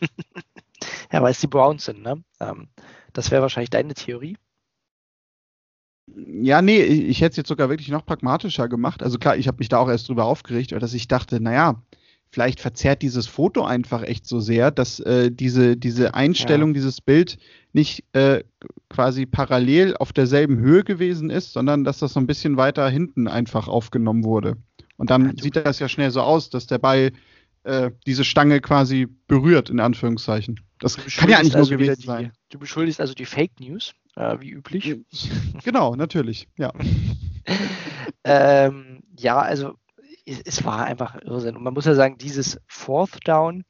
ja, weil es die Browns sind, ne? Ähm, das wäre wahrscheinlich deine Theorie. Ja, nee, ich hätte es jetzt sogar wirklich noch pragmatischer gemacht. Also klar, ich habe mich da auch erst drüber aufgeregt, weil dass ich dachte, naja, vielleicht verzerrt dieses Foto einfach echt so sehr, dass äh, diese, diese Einstellung, ja. dieses Bild nicht äh, quasi parallel auf derselben Höhe gewesen ist, sondern dass das so ein bisschen weiter hinten einfach aufgenommen wurde. Und dann ja, sieht das ja schnell so aus, dass der Ball äh, diese Stange quasi berührt, in Anführungszeichen. Das kann ja eigentlich also nur gewesen die, sein. Du beschuldigst also die Fake News, äh, wie üblich. Genau, natürlich, ja. ähm, ja, also es war einfach Irrsinn. Und man muss ja sagen, dieses Fourth Down,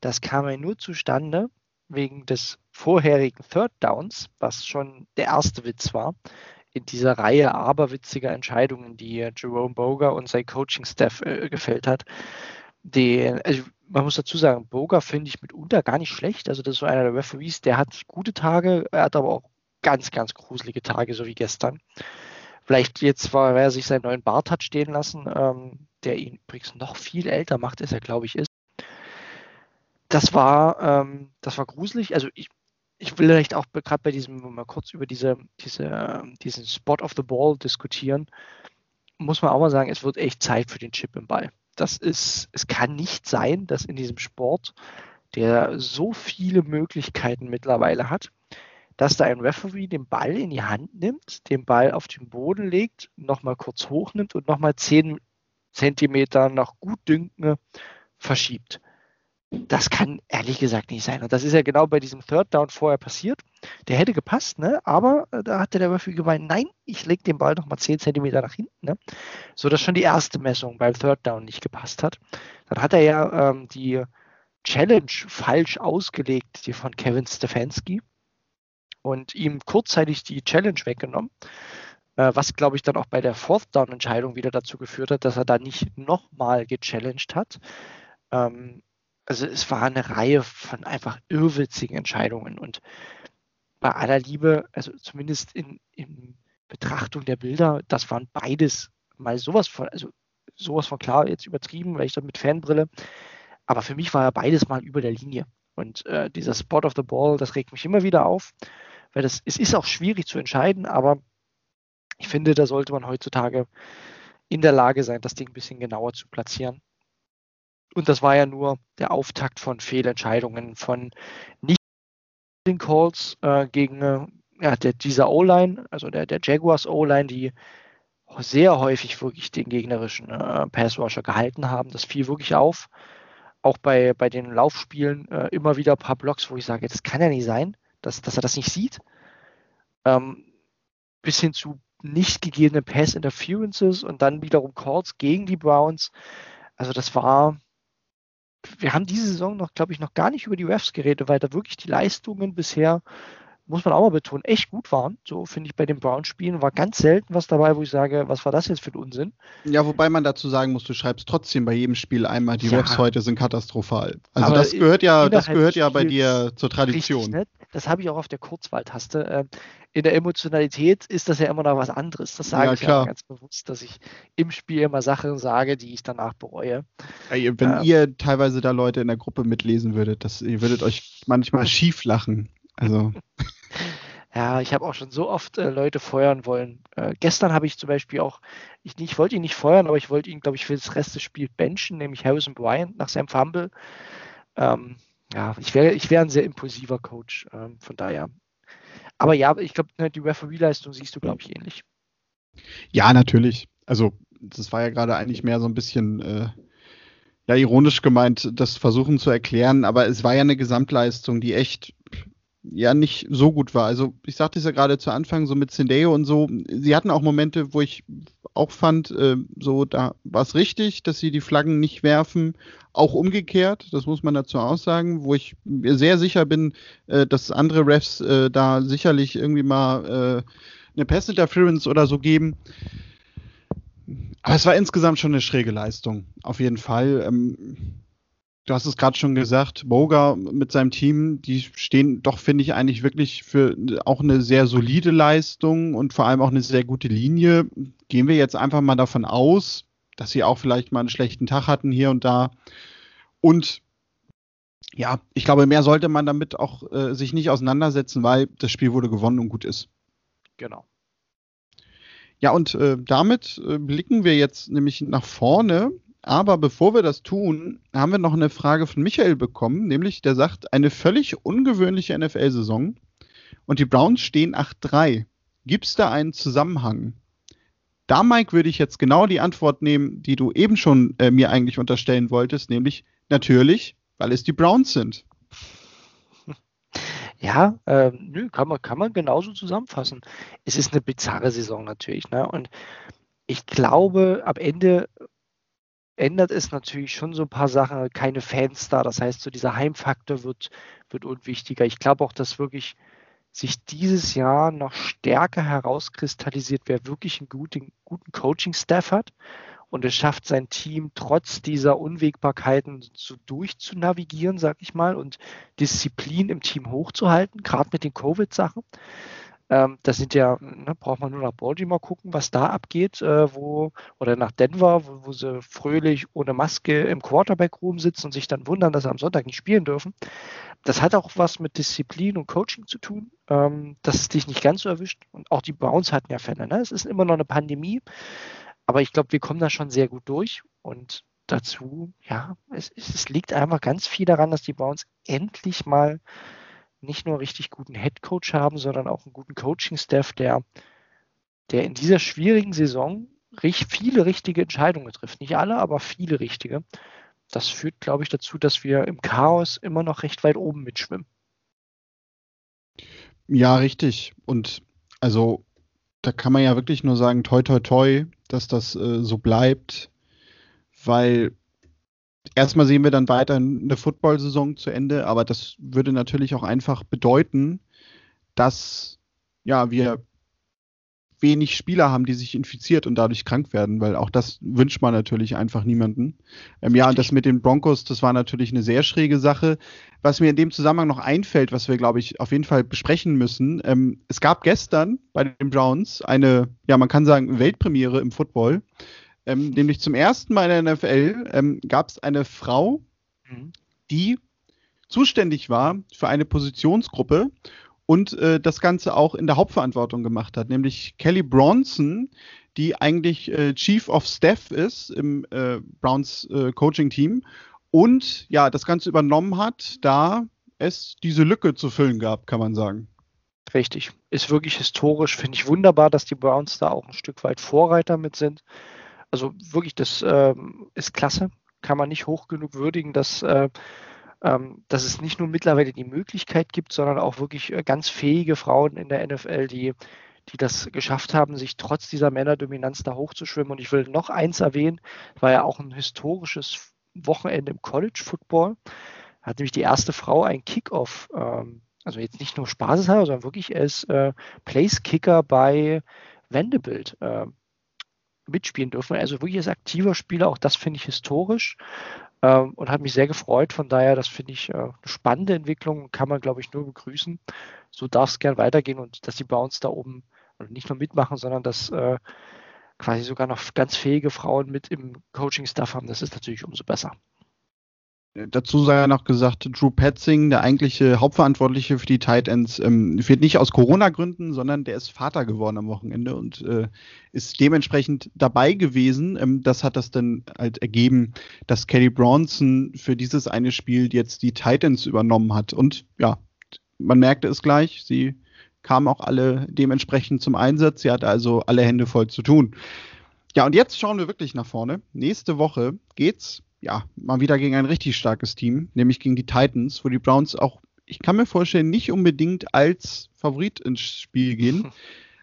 das kam ja nur zustande wegen des vorherigen Third Downs, was schon der erste Witz war in dieser Reihe aberwitziger Entscheidungen, die Jerome Boger und sein Coaching-Staff äh, gefällt hat. Den, also man muss dazu sagen, Boger finde ich mitunter gar nicht schlecht. Also das ist so einer der Referees, der hat gute Tage, er hat aber auch ganz, ganz gruselige Tage, so wie gestern Vielleicht jetzt, weil er sich seinen neuen Bart hat stehen lassen, ähm, der ihn übrigens noch viel älter macht, als er, glaube ich, ist. Das war, ähm, das war gruselig. Also ich, ich will vielleicht auch gerade bei diesem, mal kurz über diese, diese, diesen Spot of the Ball diskutieren, muss man auch mal sagen, es wird echt Zeit für den Chip im Ball. Das ist, es kann nicht sein, dass in diesem Sport, der so viele Möglichkeiten mittlerweile hat, dass da ein Referee den Ball in die Hand nimmt, den Ball auf den Boden legt, nochmal kurz hochnimmt und nochmal 10 Zentimeter nach Gutdünken verschiebt. Das kann ehrlich gesagt nicht sein. Und das ist ja genau bei diesem Third Down vorher passiert. Der hätte gepasst, ne? aber äh, da hatte der Referee gemeint, nein, ich lege den Ball nochmal 10 Zentimeter nach hinten. Ne? So dass schon die erste Messung beim Third Down nicht gepasst hat. Dann hat er ja ähm, die Challenge falsch ausgelegt, die von Kevin Stefanski und ihm kurzzeitig die Challenge weggenommen, äh, was glaube ich dann auch bei der Fourth Down Entscheidung wieder dazu geführt hat, dass er da nicht nochmal gechallenged hat. Ähm, also es war eine Reihe von einfach irrwitzigen Entscheidungen und bei aller Liebe, also zumindest in, in Betrachtung der Bilder, das waren beides mal sowas von, also sowas von klar jetzt übertrieben, weil ich da mit Fanbrille, aber für mich war ja beides mal über der Linie. Und äh, dieser Spot of the Ball, das regt mich immer wieder auf weil das, es ist auch schwierig zu entscheiden, aber ich finde, da sollte man heutzutage in der Lage sein, das Ding ein bisschen genauer zu platzieren. Und das war ja nur der Auftakt von Fehlentscheidungen, von nicht den Calls äh, gegen äh, ja, der, dieser O-Line, also der, der Jaguars O-Line, die sehr häufig wirklich den gegnerischen äh, Passwasher gehalten haben. Das fiel wirklich auf. Auch bei, bei den Laufspielen äh, immer wieder ein paar Blocks, wo ich sage, das kann ja nicht sein dass, dass er das nicht sieht. Ähm, bis hin zu nicht gegebenen Pass-Interferences und dann wiederum Calls gegen die Browns. Also das war, wir haben diese Saison noch, glaube ich, noch gar nicht über die Refs geredet, weil da wirklich die Leistungen bisher muss man auch mal betonen, echt gut waren. So finde ich bei den Browns-Spielen war ganz selten was dabei, wo ich sage, was war das jetzt für ein Unsinn? Ja, wobei man dazu sagen muss, du schreibst trotzdem bei jedem Spiel einmal, die ja. Refs heute sind katastrophal. Also das gehört ja, das gehört ja bei dir zur Tradition. Richtig, ne? Das habe ich auch auf der Kurzwahltaste. Ähm, in der Emotionalität ist das ja immer noch was anderes. Das sage ja, ich ja ganz bewusst, dass ich im Spiel immer Sachen sage, die ich danach bereue. Ey, wenn ähm, ihr teilweise da Leute in der Gruppe mitlesen würdet, das, ihr würdet euch manchmal schief lachen. Also. Ja, ich habe auch schon so oft äh, Leute feuern wollen. Äh, gestern habe ich zum Beispiel auch, ich, ich wollte ihn nicht feuern, aber ich wollte ihn, glaube ich, für das Rest des Spiels benchen, nämlich Harrison Bryant nach seinem Fumble. Ähm, ja, ich wäre ich wär ein sehr impulsiver Coach, ähm, von daher. Aber ja, ich glaube, ne, die Referee-Leistung siehst du, glaube ich, ähnlich. Ja, natürlich. Also, das war ja gerade eigentlich mehr so ein bisschen äh, ja, ironisch gemeint, das versuchen zu erklären, aber es war ja eine Gesamtleistung, die echt ja nicht so gut war. Also ich sagte es ja gerade zu Anfang so mit Sendeo und so. Sie hatten auch Momente, wo ich auch fand, äh, so da war es richtig, dass sie die Flaggen nicht werfen. Auch umgekehrt, das muss man dazu auch sagen, wo ich mir sehr sicher bin, äh, dass andere Refs äh, da sicherlich irgendwie mal äh, eine Pass Interference oder so geben. Aber es war insgesamt schon eine schräge Leistung, auf jeden Fall. Ähm, du hast es gerade schon gesagt, Boga mit seinem Team, die stehen doch, finde ich, eigentlich wirklich für auch eine sehr solide Leistung und vor allem auch eine sehr gute Linie. Gehen wir jetzt einfach mal davon aus, dass sie auch vielleicht mal einen schlechten Tag hatten hier und da. Und ja, ich glaube, mehr sollte man damit auch äh, sich nicht auseinandersetzen, weil das Spiel wurde gewonnen und gut ist. Genau. Ja, und äh, damit äh, blicken wir jetzt nämlich nach vorne aber bevor wir das tun, haben wir noch eine Frage von Michael bekommen, nämlich der sagt, eine völlig ungewöhnliche NFL-Saison und die Browns stehen 8-3. Gibt es da einen Zusammenhang? Da, Mike, würde ich jetzt genau die Antwort nehmen, die du eben schon äh, mir eigentlich unterstellen wolltest, nämlich natürlich, weil es die Browns sind. Ja, ähm, nö, kann man, kann man genauso zusammenfassen. Es ist eine bizarre Saison natürlich. Ne? Und ich glaube, am Ende ändert es natürlich schon so ein paar Sachen, keine Fans da. Das heißt, so dieser Heimfaktor wird, wird unwichtiger. Ich glaube auch, dass wirklich sich dieses Jahr noch stärker herauskristallisiert, wer wirklich einen guten, guten Coaching-Staff hat und es schafft sein Team trotz dieser Unwägbarkeiten so durchzunavigieren, sag ich mal, und Disziplin im Team hochzuhalten, gerade mit den Covid-Sachen. Ähm, das sind ja, ne, braucht man nur nach Baltimore gucken, was da abgeht, äh, wo, oder nach Denver, wo, wo, sie fröhlich ohne Maske im Quarterback-Room sitzen und sich dann wundern, dass sie am Sonntag nicht spielen dürfen. Das hat auch was mit Disziplin und Coaching zu tun, ähm, dass es dich nicht ganz so erwischt. Und auch die Browns hatten ja Fälle. Ne? Es ist immer noch eine Pandemie, aber ich glaube, wir kommen da schon sehr gut durch. Und dazu, ja, es, es liegt einfach ganz viel daran, dass die Browns endlich mal nicht nur richtig guten Headcoach haben, sondern auch einen guten Coaching-Staff, der, der in dieser schwierigen Saison viele richtige Entscheidungen trifft. Nicht alle, aber viele richtige. Das führt, glaube ich, dazu, dass wir im Chaos immer noch recht weit oben mitschwimmen. Ja, richtig. Und also da kann man ja wirklich nur sagen, toi, toi, toi, dass das äh, so bleibt, weil erstmal sehen wir dann weiter eine Football-Saison zu Ende, aber das würde natürlich auch einfach bedeuten, dass ja, wir wenig Spieler haben, die sich infiziert und dadurch krank werden, weil auch das wünscht man natürlich einfach niemanden. Ähm, ja, und das mit den Broncos, das war natürlich eine sehr schräge Sache. Was mir in dem Zusammenhang noch einfällt, was wir, glaube ich, auf jeden Fall besprechen müssen, ähm, es gab gestern bei den Browns eine, ja, man kann sagen, Weltpremiere im Football. Ähm, nämlich zum ersten Mal in der NFL ähm, gab es eine Frau, mhm. die zuständig war für eine Positionsgruppe und äh, das Ganze auch in der Hauptverantwortung gemacht hat, nämlich Kelly Bronson, die eigentlich äh, Chief of Staff ist im äh, Browns äh, Coaching-Team und ja, das Ganze übernommen hat, da es diese Lücke zu füllen gab, kann man sagen. Richtig. Ist wirklich historisch, finde ich wunderbar, dass die Browns da auch ein Stück weit Vorreiter mit sind. Also wirklich, das ähm, ist klasse. Kann man nicht hoch genug würdigen, dass, äh, ähm, dass es nicht nur mittlerweile die Möglichkeit gibt, sondern auch wirklich äh, ganz fähige Frauen in der NFL, die, die das geschafft haben, sich trotz dieser Männerdominanz da hochzuschwimmen. Und ich will noch eins erwähnen, war ja auch ein historisches Wochenende im College Football. Hat nämlich die erste Frau ein Kickoff, ähm, also jetzt nicht nur spaßeshalber, sondern wirklich als äh, Place Kicker bei Vanderbilt äh, mitspielen dürfen. Also wirklich als aktiver Spieler, auch das finde ich historisch ähm, und hat mich sehr gefreut. Von daher, das finde ich äh, eine spannende Entwicklung, kann man, glaube ich, nur begrüßen. So darf es gern weitergehen und dass die Browns da oben nicht nur mitmachen, sondern dass äh, quasi sogar noch ganz fähige Frauen mit im Coaching-Staff haben, das ist natürlich umso besser. Dazu sei ja noch gesagt, Drew Petzing, der eigentliche Hauptverantwortliche für die Tight Ends, ähm, fehlt nicht aus Corona-Gründen, sondern der ist Vater geworden am Wochenende und äh, ist dementsprechend dabei gewesen. Ähm, das hat das dann halt ergeben, dass Kelly Bronson für dieses eine Spiel jetzt die Titans übernommen hat. Und ja, man merkte es gleich, sie kamen auch alle dementsprechend zum Einsatz. Sie hatte also alle Hände voll zu tun. Ja, und jetzt schauen wir wirklich nach vorne. Nächste Woche geht's ja, mal wieder gegen ein richtig starkes Team, nämlich gegen die Titans, wo die Browns auch, ich kann mir vorstellen, nicht unbedingt als Favorit ins Spiel gehen.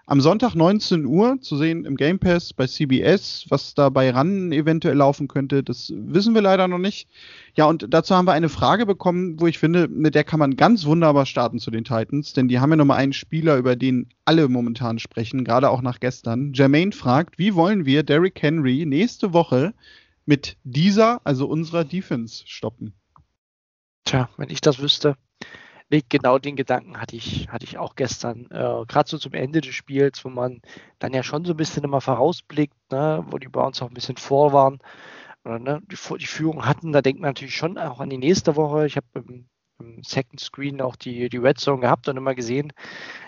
Am Sonntag 19 Uhr zu sehen im Game Pass bei CBS, was da bei RAN eventuell laufen könnte, das wissen wir leider noch nicht. Ja, und dazu haben wir eine Frage bekommen, wo ich finde, mit der kann man ganz wunderbar starten zu den Titans, denn die haben ja nochmal einen Spieler, über den alle momentan sprechen, gerade auch nach gestern. Jermaine fragt, wie wollen wir Derrick Henry nächste Woche mit dieser, also unserer Defense stoppen? Tja, wenn ich das wüsste. Nee, genau den Gedanken hatte ich, hatte ich auch gestern. Äh, Gerade so zum Ende des Spiels, wo man dann ja schon so ein bisschen immer vorausblickt, ne, wo die Browns auch ein bisschen vor waren oder ne, die, die Führung hatten, da denkt man natürlich schon auch an die nächste Woche. Ich habe im, im, Second Screen auch die, die Red Zone gehabt und immer gesehen,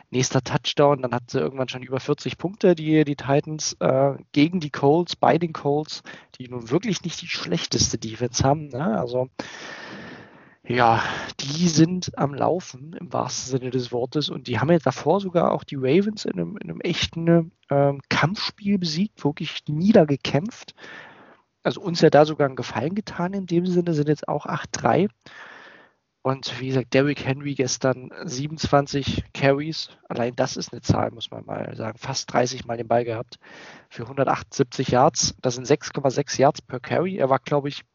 nächster Touchdown, dann hat sie irgendwann schon über 40 Punkte, die, die Titans, äh, gegen die Colts, bei den Colts, die nun wirklich nicht die schlechteste Defense haben. Ne? Also ja, die sind am Laufen im wahrsten Sinne des Wortes und die haben ja davor sogar auch die Ravens in einem, in einem echten ähm, Kampfspiel besiegt, wirklich niedergekämpft. Also uns ja da sogar einen Gefallen getan in dem Sinne, sind jetzt auch 8-3. Und wie gesagt, Derrick Henry gestern 27 Carries. Allein das ist eine Zahl, muss man mal sagen. Fast 30 Mal den Ball gehabt für 178 Yards. Das sind 6,6 Yards per Carry. Er war, glaube ich,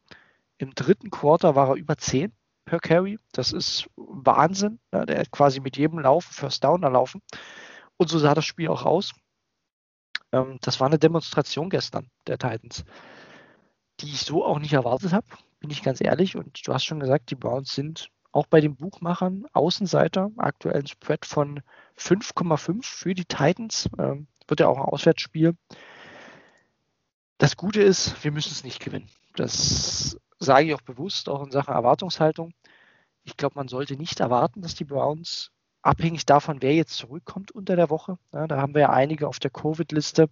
im dritten Quarter war er über 10 per Carry. Das ist Wahnsinn. Ja, der hat quasi mit jedem Lauf First Down erlaufen. Und so sah das Spiel auch aus. Ähm, das war eine Demonstration gestern der Titans, die ich so auch nicht erwartet habe, bin ich ganz ehrlich. Und du hast schon gesagt, die Browns sind auch bei den Buchmachern Außenseiter, aktuellen Spread von 5,5 für die Titans. Ähm, wird ja auch ein Auswärtsspiel. Das Gute ist, wir müssen es nicht gewinnen. Das sage ich auch bewusst, auch in Sachen Erwartungshaltung. Ich glaube, man sollte nicht erwarten, dass die Browns, abhängig davon, wer jetzt zurückkommt unter der Woche, ja, da haben wir ja einige auf der Covid-Liste,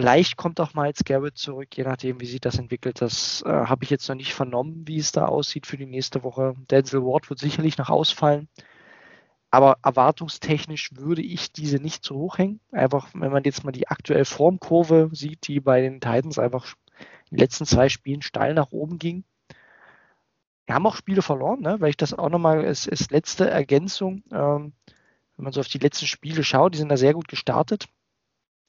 Vielleicht kommt auch Miles Garrett zurück, je nachdem, wie sich das entwickelt. Das äh, habe ich jetzt noch nicht vernommen, wie es da aussieht für die nächste Woche. Denzel Ward wird sicherlich noch ausfallen. Aber erwartungstechnisch würde ich diese nicht zu hoch hängen. Einfach, wenn man jetzt mal die aktuelle Formkurve sieht, die bei den Titans einfach in den letzten zwei Spielen steil nach oben ging. Wir haben auch Spiele verloren, ne? weil ich das auch nochmal als, als letzte Ergänzung, ähm, wenn man so auf die letzten Spiele schaut, die sind da sehr gut gestartet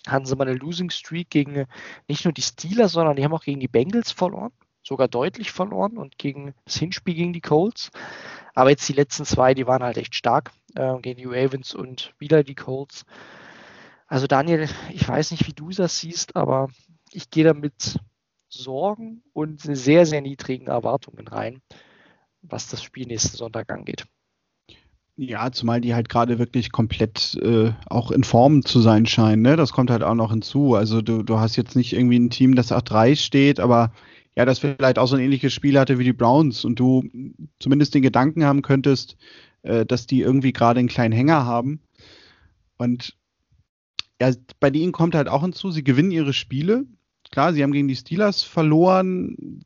hatten sie mal eine Losing Streak gegen nicht nur die Steelers, sondern die haben auch gegen die Bengals verloren, sogar deutlich verloren und gegen das Hinspiel gegen die Colts. Aber jetzt die letzten zwei, die waren halt echt stark äh, gegen die Ravens und wieder die Colts. Also Daniel, ich weiß nicht, wie du das siehst, aber ich gehe da mit Sorgen und sehr, sehr niedrigen Erwartungen rein, was das Spiel nächsten Sonntag angeht. Ja, zumal die halt gerade wirklich komplett äh, auch in Form zu sein scheinen. Ne? Das kommt halt auch noch hinzu. Also du, du hast jetzt nicht irgendwie ein Team, das 8-3 steht, aber ja, das vielleicht auch so ein ähnliches Spiel hatte wie die Browns und du zumindest den Gedanken haben könntest, äh, dass die irgendwie gerade einen kleinen Hänger haben. Und ja, bei denen kommt halt auch hinzu, sie gewinnen ihre Spiele. Klar, sie haben gegen die Steelers verloren.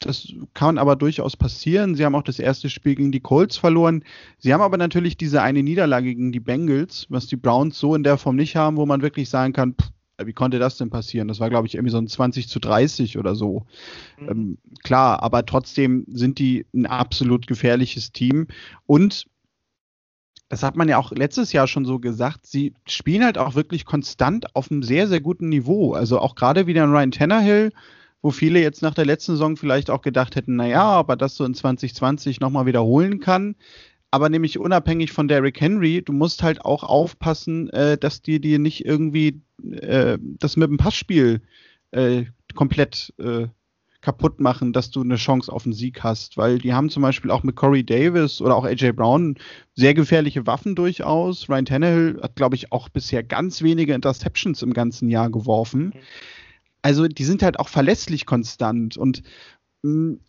Das kann aber durchaus passieren. Sie haben auch das erste Spiel gegen die Colts verloren. Sie haben aber natürlich diese eine Niederlage gegen die Bengals, was die Browns so in der Form nicht haben, wo man wirklich sagen kann, pff, wie konnte das denn passieren? Das war, glaube ich, irgendwie so ein 20 zu 30 oder so. Mhm. Ähm, klar, aber trotzdem sind die ein absolut gefährliches Team. Und das hat man ja auch letztes Jahr schon so gesagt, sie spielen halt auch wirklich konstant auf einem sehr, sehr guten Niveau. Also auch gerade wieder ein Ryan Tannehill, wo viele jetzt nach der letzten Saison vielleicht auch gedacht hätten, naja, ob er das so in 2020 nochmal wiederholen kann. Aber nämlich unabhängig von Derrick Henry, du musst halt auch aufpassen, äh, dass die dir nicht irgendwie äh, das mit dem Passspiel äh, komplett äh, kaputt machen, dass du eine Chance auf einen Sieg hast. Weil die haben zum Beispiel auch mit Corey Davis oder auch AJ Brown sehr gefährliche Waffen durchaus. Ryan Tannehill hat, glaube ich, auch bisher ganz wenige Interceptions im ganzen Jahr geworfen. Mhm also die sind halt auch verlässlich konstant und hm,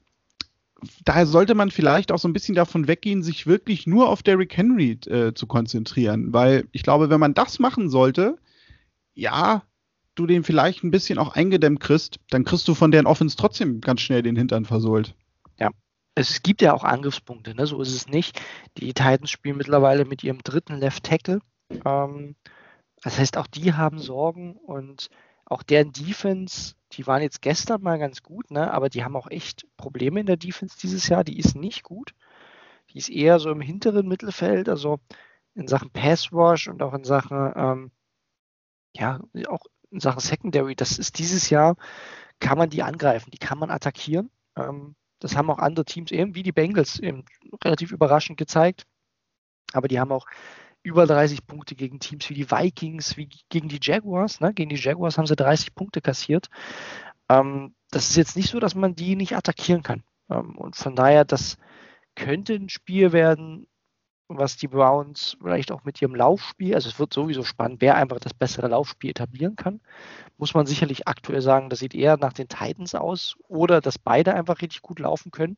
daher sollte man vielleicht auch so ein bisschen davon weggehen, sich wirklich nur auf Derrick Henry äh, zu konzentrieren, weil ich glaube, wenn man das machen sollte, ja, du den vielleicht ein bisschen auch eingedämmt kriegst, dann kriegst du von deren Offense trotzdem ganz schnell den Hintern versohlt. Ja, es gibt ja auch Angriffspunkte, ne? so ist es nicht. Die Titans spielen mittlerweile mit ihrem dritten Left Tackle. Ähm, das heißt, auch die haben Sorgen und auch deren Defense, die waren jetzt gestern mal ganz gut, ne? aber die haben auch echt Probleme in der Defense dieses Jahr. Die ist nicht gut. Die ist eher so im hinteren Mittelfeld, also in Sachen Pass Rush und auch in Sachen, ähm, ja, auch in Sachen Secondary. Das ist dieses Jahr, kann man die angreifen, die kann man attackieren. Ähm, das haben auch andere Teams eben wie die Bengals eben relativ überraschend gezeigt. Aber die haben auch über 30 Punkte gegen Teams wie die Vikings, wie gegen die Jaguars. Ne? Gegen die Jaguars haben sie 30 Punkte kassiert. Ähm, das ist jetzt nicht so, dass man die nicht attackieren kann. Ähm, und von daher, das könnte ein Spiel werden, was die Browns vielleicht auch mit ihrem Laufspiel, also es wird sowieso spannend, wer einfach das bessere Laufspiel etablieren kann. Muss man sicherlich aktuell sagen, das sieht eher nach den Titans aus oder dass beide einfach richtig gut laufen können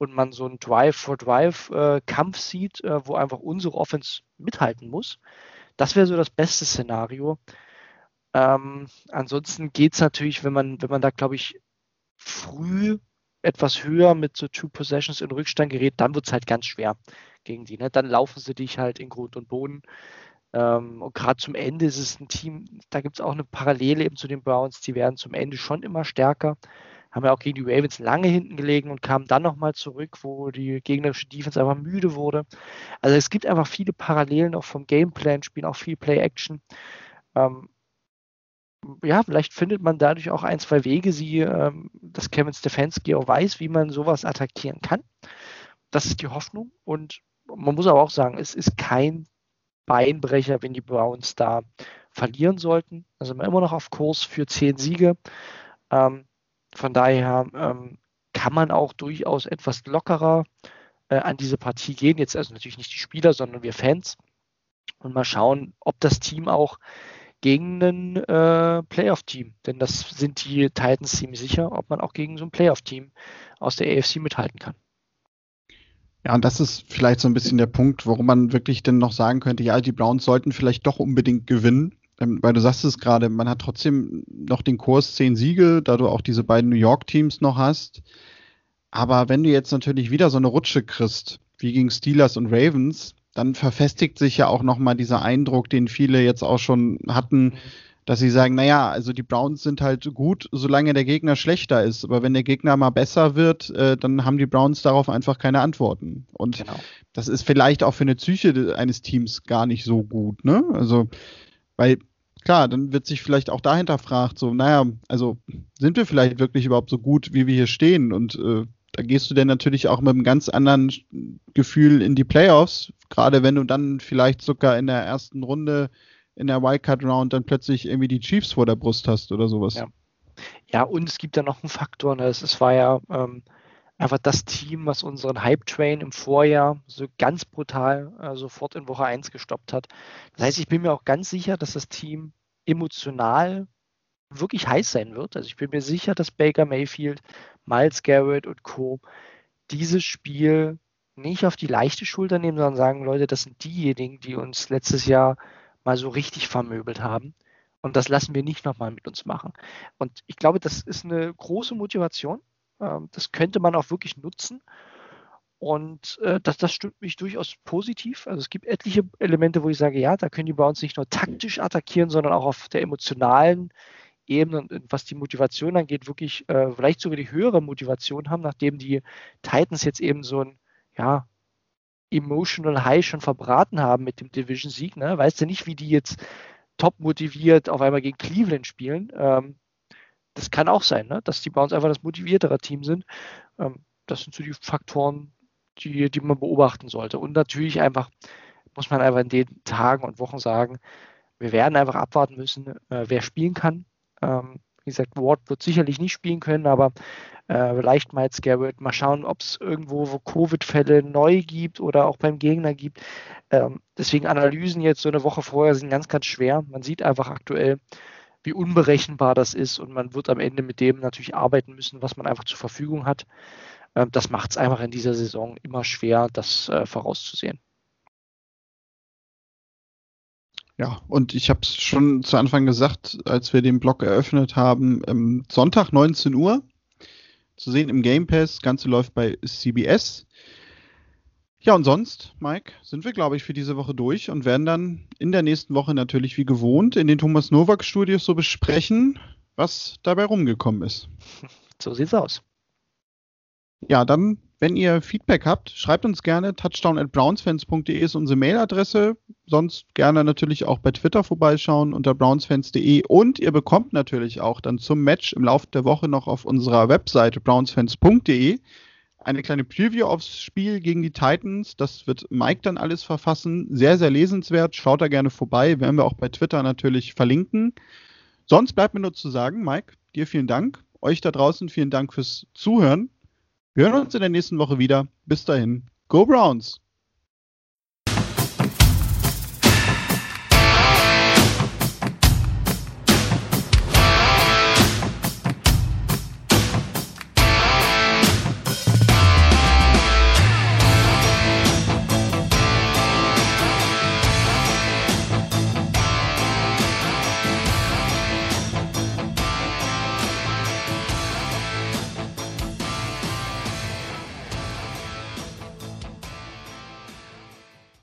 und man so einen Drive-for-Drive-Kampf äh, sieht, äh, wo einfach unsere Offense mithalten muss. Das wäre so das beste Szenario. Ähm, ansonsten geht es natürlich, wenn man, wenn man da, glaube ich, früh etwas höher mit so Two Possessions in Rückstand gerät, dann wird es halt ganz schwer gegen die. Ne? Dann laufen sie dich halt in Grund und Boden. Ähm, und gerade zum Ende ist es ein Team, da gibt es auch eine Parallele eben zu den Browns, die werden zum Ende schon immer stärker haben ja auch gegen die Ravens lange hinten gelegen und kamen dann nochmal zurück, wo die gegnerische Defense einfach müde wurde. Also es gibt einfach viele Parallelen auch vom Gameplan, spielen auch viel Play-Action. Ähm, ja, vielleicht findet man dadurch auch ein, zwei Wege, sie, ähm, dass Kevin Stefanski auch weiß, wie man sowas attackieren kann. Das ist die Hoffnung. Und man muss aber auch sagen, es ist kein Beinbrecher, wenn die Browns da verlieren sollten. Also immer noch auf Kurs für zehn Siege. Ähm, von daher ähm, kann man auch durchaus etwas lockerer äh, an diese Partie gehen. Jetzt also natürlich nicht die Spieler, sondern wir Fans. Und mal schauen, ob das Team auch gegen ein äh, Playoff-Team, denn das sind die Titans ziemlich sicher, ob man auch gegen so ein Playoff-Team aus der AFC mithalten kann. Ja, und das ist vielleicht so ein bisschen der Punkt, warum man wirklich dann noch sagen könnte, ja, die Browns sollten vielleicht doch unbedingt gewinnen. Ähm, weil du sagst es gerade, man hat trotzdem noch den Kurs zehn Siege, da du auch diese beiden New York-Teams noch hast. Aber wenn du jetzt natürlich wieder so eine Rutsche kriegst, wie gegen Steelers und Ravens, dann verfestigt sich ja auch nochmal dieser Eindruck, den viele jetzt auch schon hatten, dass sie sagen, naja, also die Browns sind halt gut, solange der Gegner schlechter ist. Aber wenn der Gegner mal besser wird, äh, dann haben die Browns darauf einfach keine Antworten. Und genau. das ist vielleicht auch für eine Psyche eines Teams gar nicht so gut, ne? Also, weil klar, dann wird sich vielleicht auch dahinter fragt, so, naja, also sind wir vielleicht wirklich überhaupt so gut, wie wir hier stehen? Und äh, da gehst du dann natürlich auch mit einem ganz anderen Gefühl in die Playoffs, gerade wenn du dann vielleicht sogar in der ersten Runde in der Wildcard-Round dann plötzlich irgendwie die Chiefs vor der Brust hast oder sowas. Ja, ja und es gibt da noch einen Faktor, ne? es war ja ähm, einfach das Team, was unseren Hype-Train im Vorjahr so ganz brutal äh, sofort in Woche 1 gestoppt hat. Das heißt, ich bin mir auch ganz sicher, dass das Team emotional wirklich heiß sein wird. Also ich bin mir sicher, dass Baker Mayfield, Miles Garrett und Co. dieses Spiel nicht auf die leichte Schulter nehmen, sondern sagen, Leute, das sind diejenigen, die uns letztes Jahr mal so richtig vermöbelt haben. Und das lassen wir nicht nochmal mit uns machen. Und ich glaube, das ist eine große Motivation. Ähm, das könnte man auch wirklich nutzen. Und äh, das, das stimmt mich durchaus positiv. Also es gibt etliche Elemente, wo ich sage, ja, da können die bei uns nicht nur taktisch attackieren, sondern auch auf der emotionalen Ebene und was die Motivation angeht, wirklich äh, vielleicht sogar die höhere Motivation haben, nachdem die Titans jetzt eben so ein, ja, emotional high schon verbraten haben mit dem Division-Sieg. Ne? Weißt du nicht, wie die jetzt top motiviert auf einmal gegen Cleveland spielen. Ähm, das kann auch sein, ne? dass die bei uns einfach das motiviertere Team sind. Ähm, das sind so die Faktoren, die, die man beobachten sollte. Und natürlich einfach, muss man einfach in den Tagen und Wochen sagen, wir werden einfach abwarten müssen, äh, wer spielen kann. Ähm, wie gesagt, Ward wird sicherlich nicht spielen können, aber äh, vielleicht Miles Garrett. Mal schauen, ob es irgendwo Covid-Fälle neu gibt oder auch beim Gegner gibt. Ähm, deswegen Analysen jetzt so eine Woche vorher sind ganz, ganz schwer. Man sieht einfach aktuell, wie unberechenbar das ist und man wird am Ende mit dem natürlich arbeiten müssen, was man einfach zur Verfügung hat. Ähm, das macht es einfach in dieser Saison immer schwer, das äh, vorauszusehen. Ja, und ich habe es schon zu Anfang gesagt, als wir den Blog eröffnet haben, ähm, Sonntag 19 Uhr zu sehen im Game Pass. Das Ganze läuft bei CBS. Ja, und sonst, Mike, sind wir, glaube ich, für diese Woche durch und werden dann in der nächsten Woche natürlich wie gewohnt in den Thomas Nowak Studios so besprechen, was dabei rumgekommen ist. So sieht's aus. Ja, dann, wenn ihr Feedback habt, schreibt uns gerne. Touchdown at brownsfans.de ist unsere Mailadresse. Sonst gerne natürlich auch bei Twitter vorbeischauen unter brownsfans.de. Und ihr bekommt natürlich auch dann zum Match im Laufe der Woche noch auf unserer Webseite brownsfans.de eine kleine Preview aufs Spiel gegen die Titans. Das wird Mike dann alles verfassen. Sehr, sehr lesenswert. Schaut da gerne vorbei. Werden wir auch bei Twitter natürlich verlinken. Sonst bleibt mir nur zu sagen, Mike, dir vielen Dank. Euch da draußen vielen Dank fürs Zuhören. Wir hören uns in der nächsten Woche wieder. Bis dahin, Go Browns!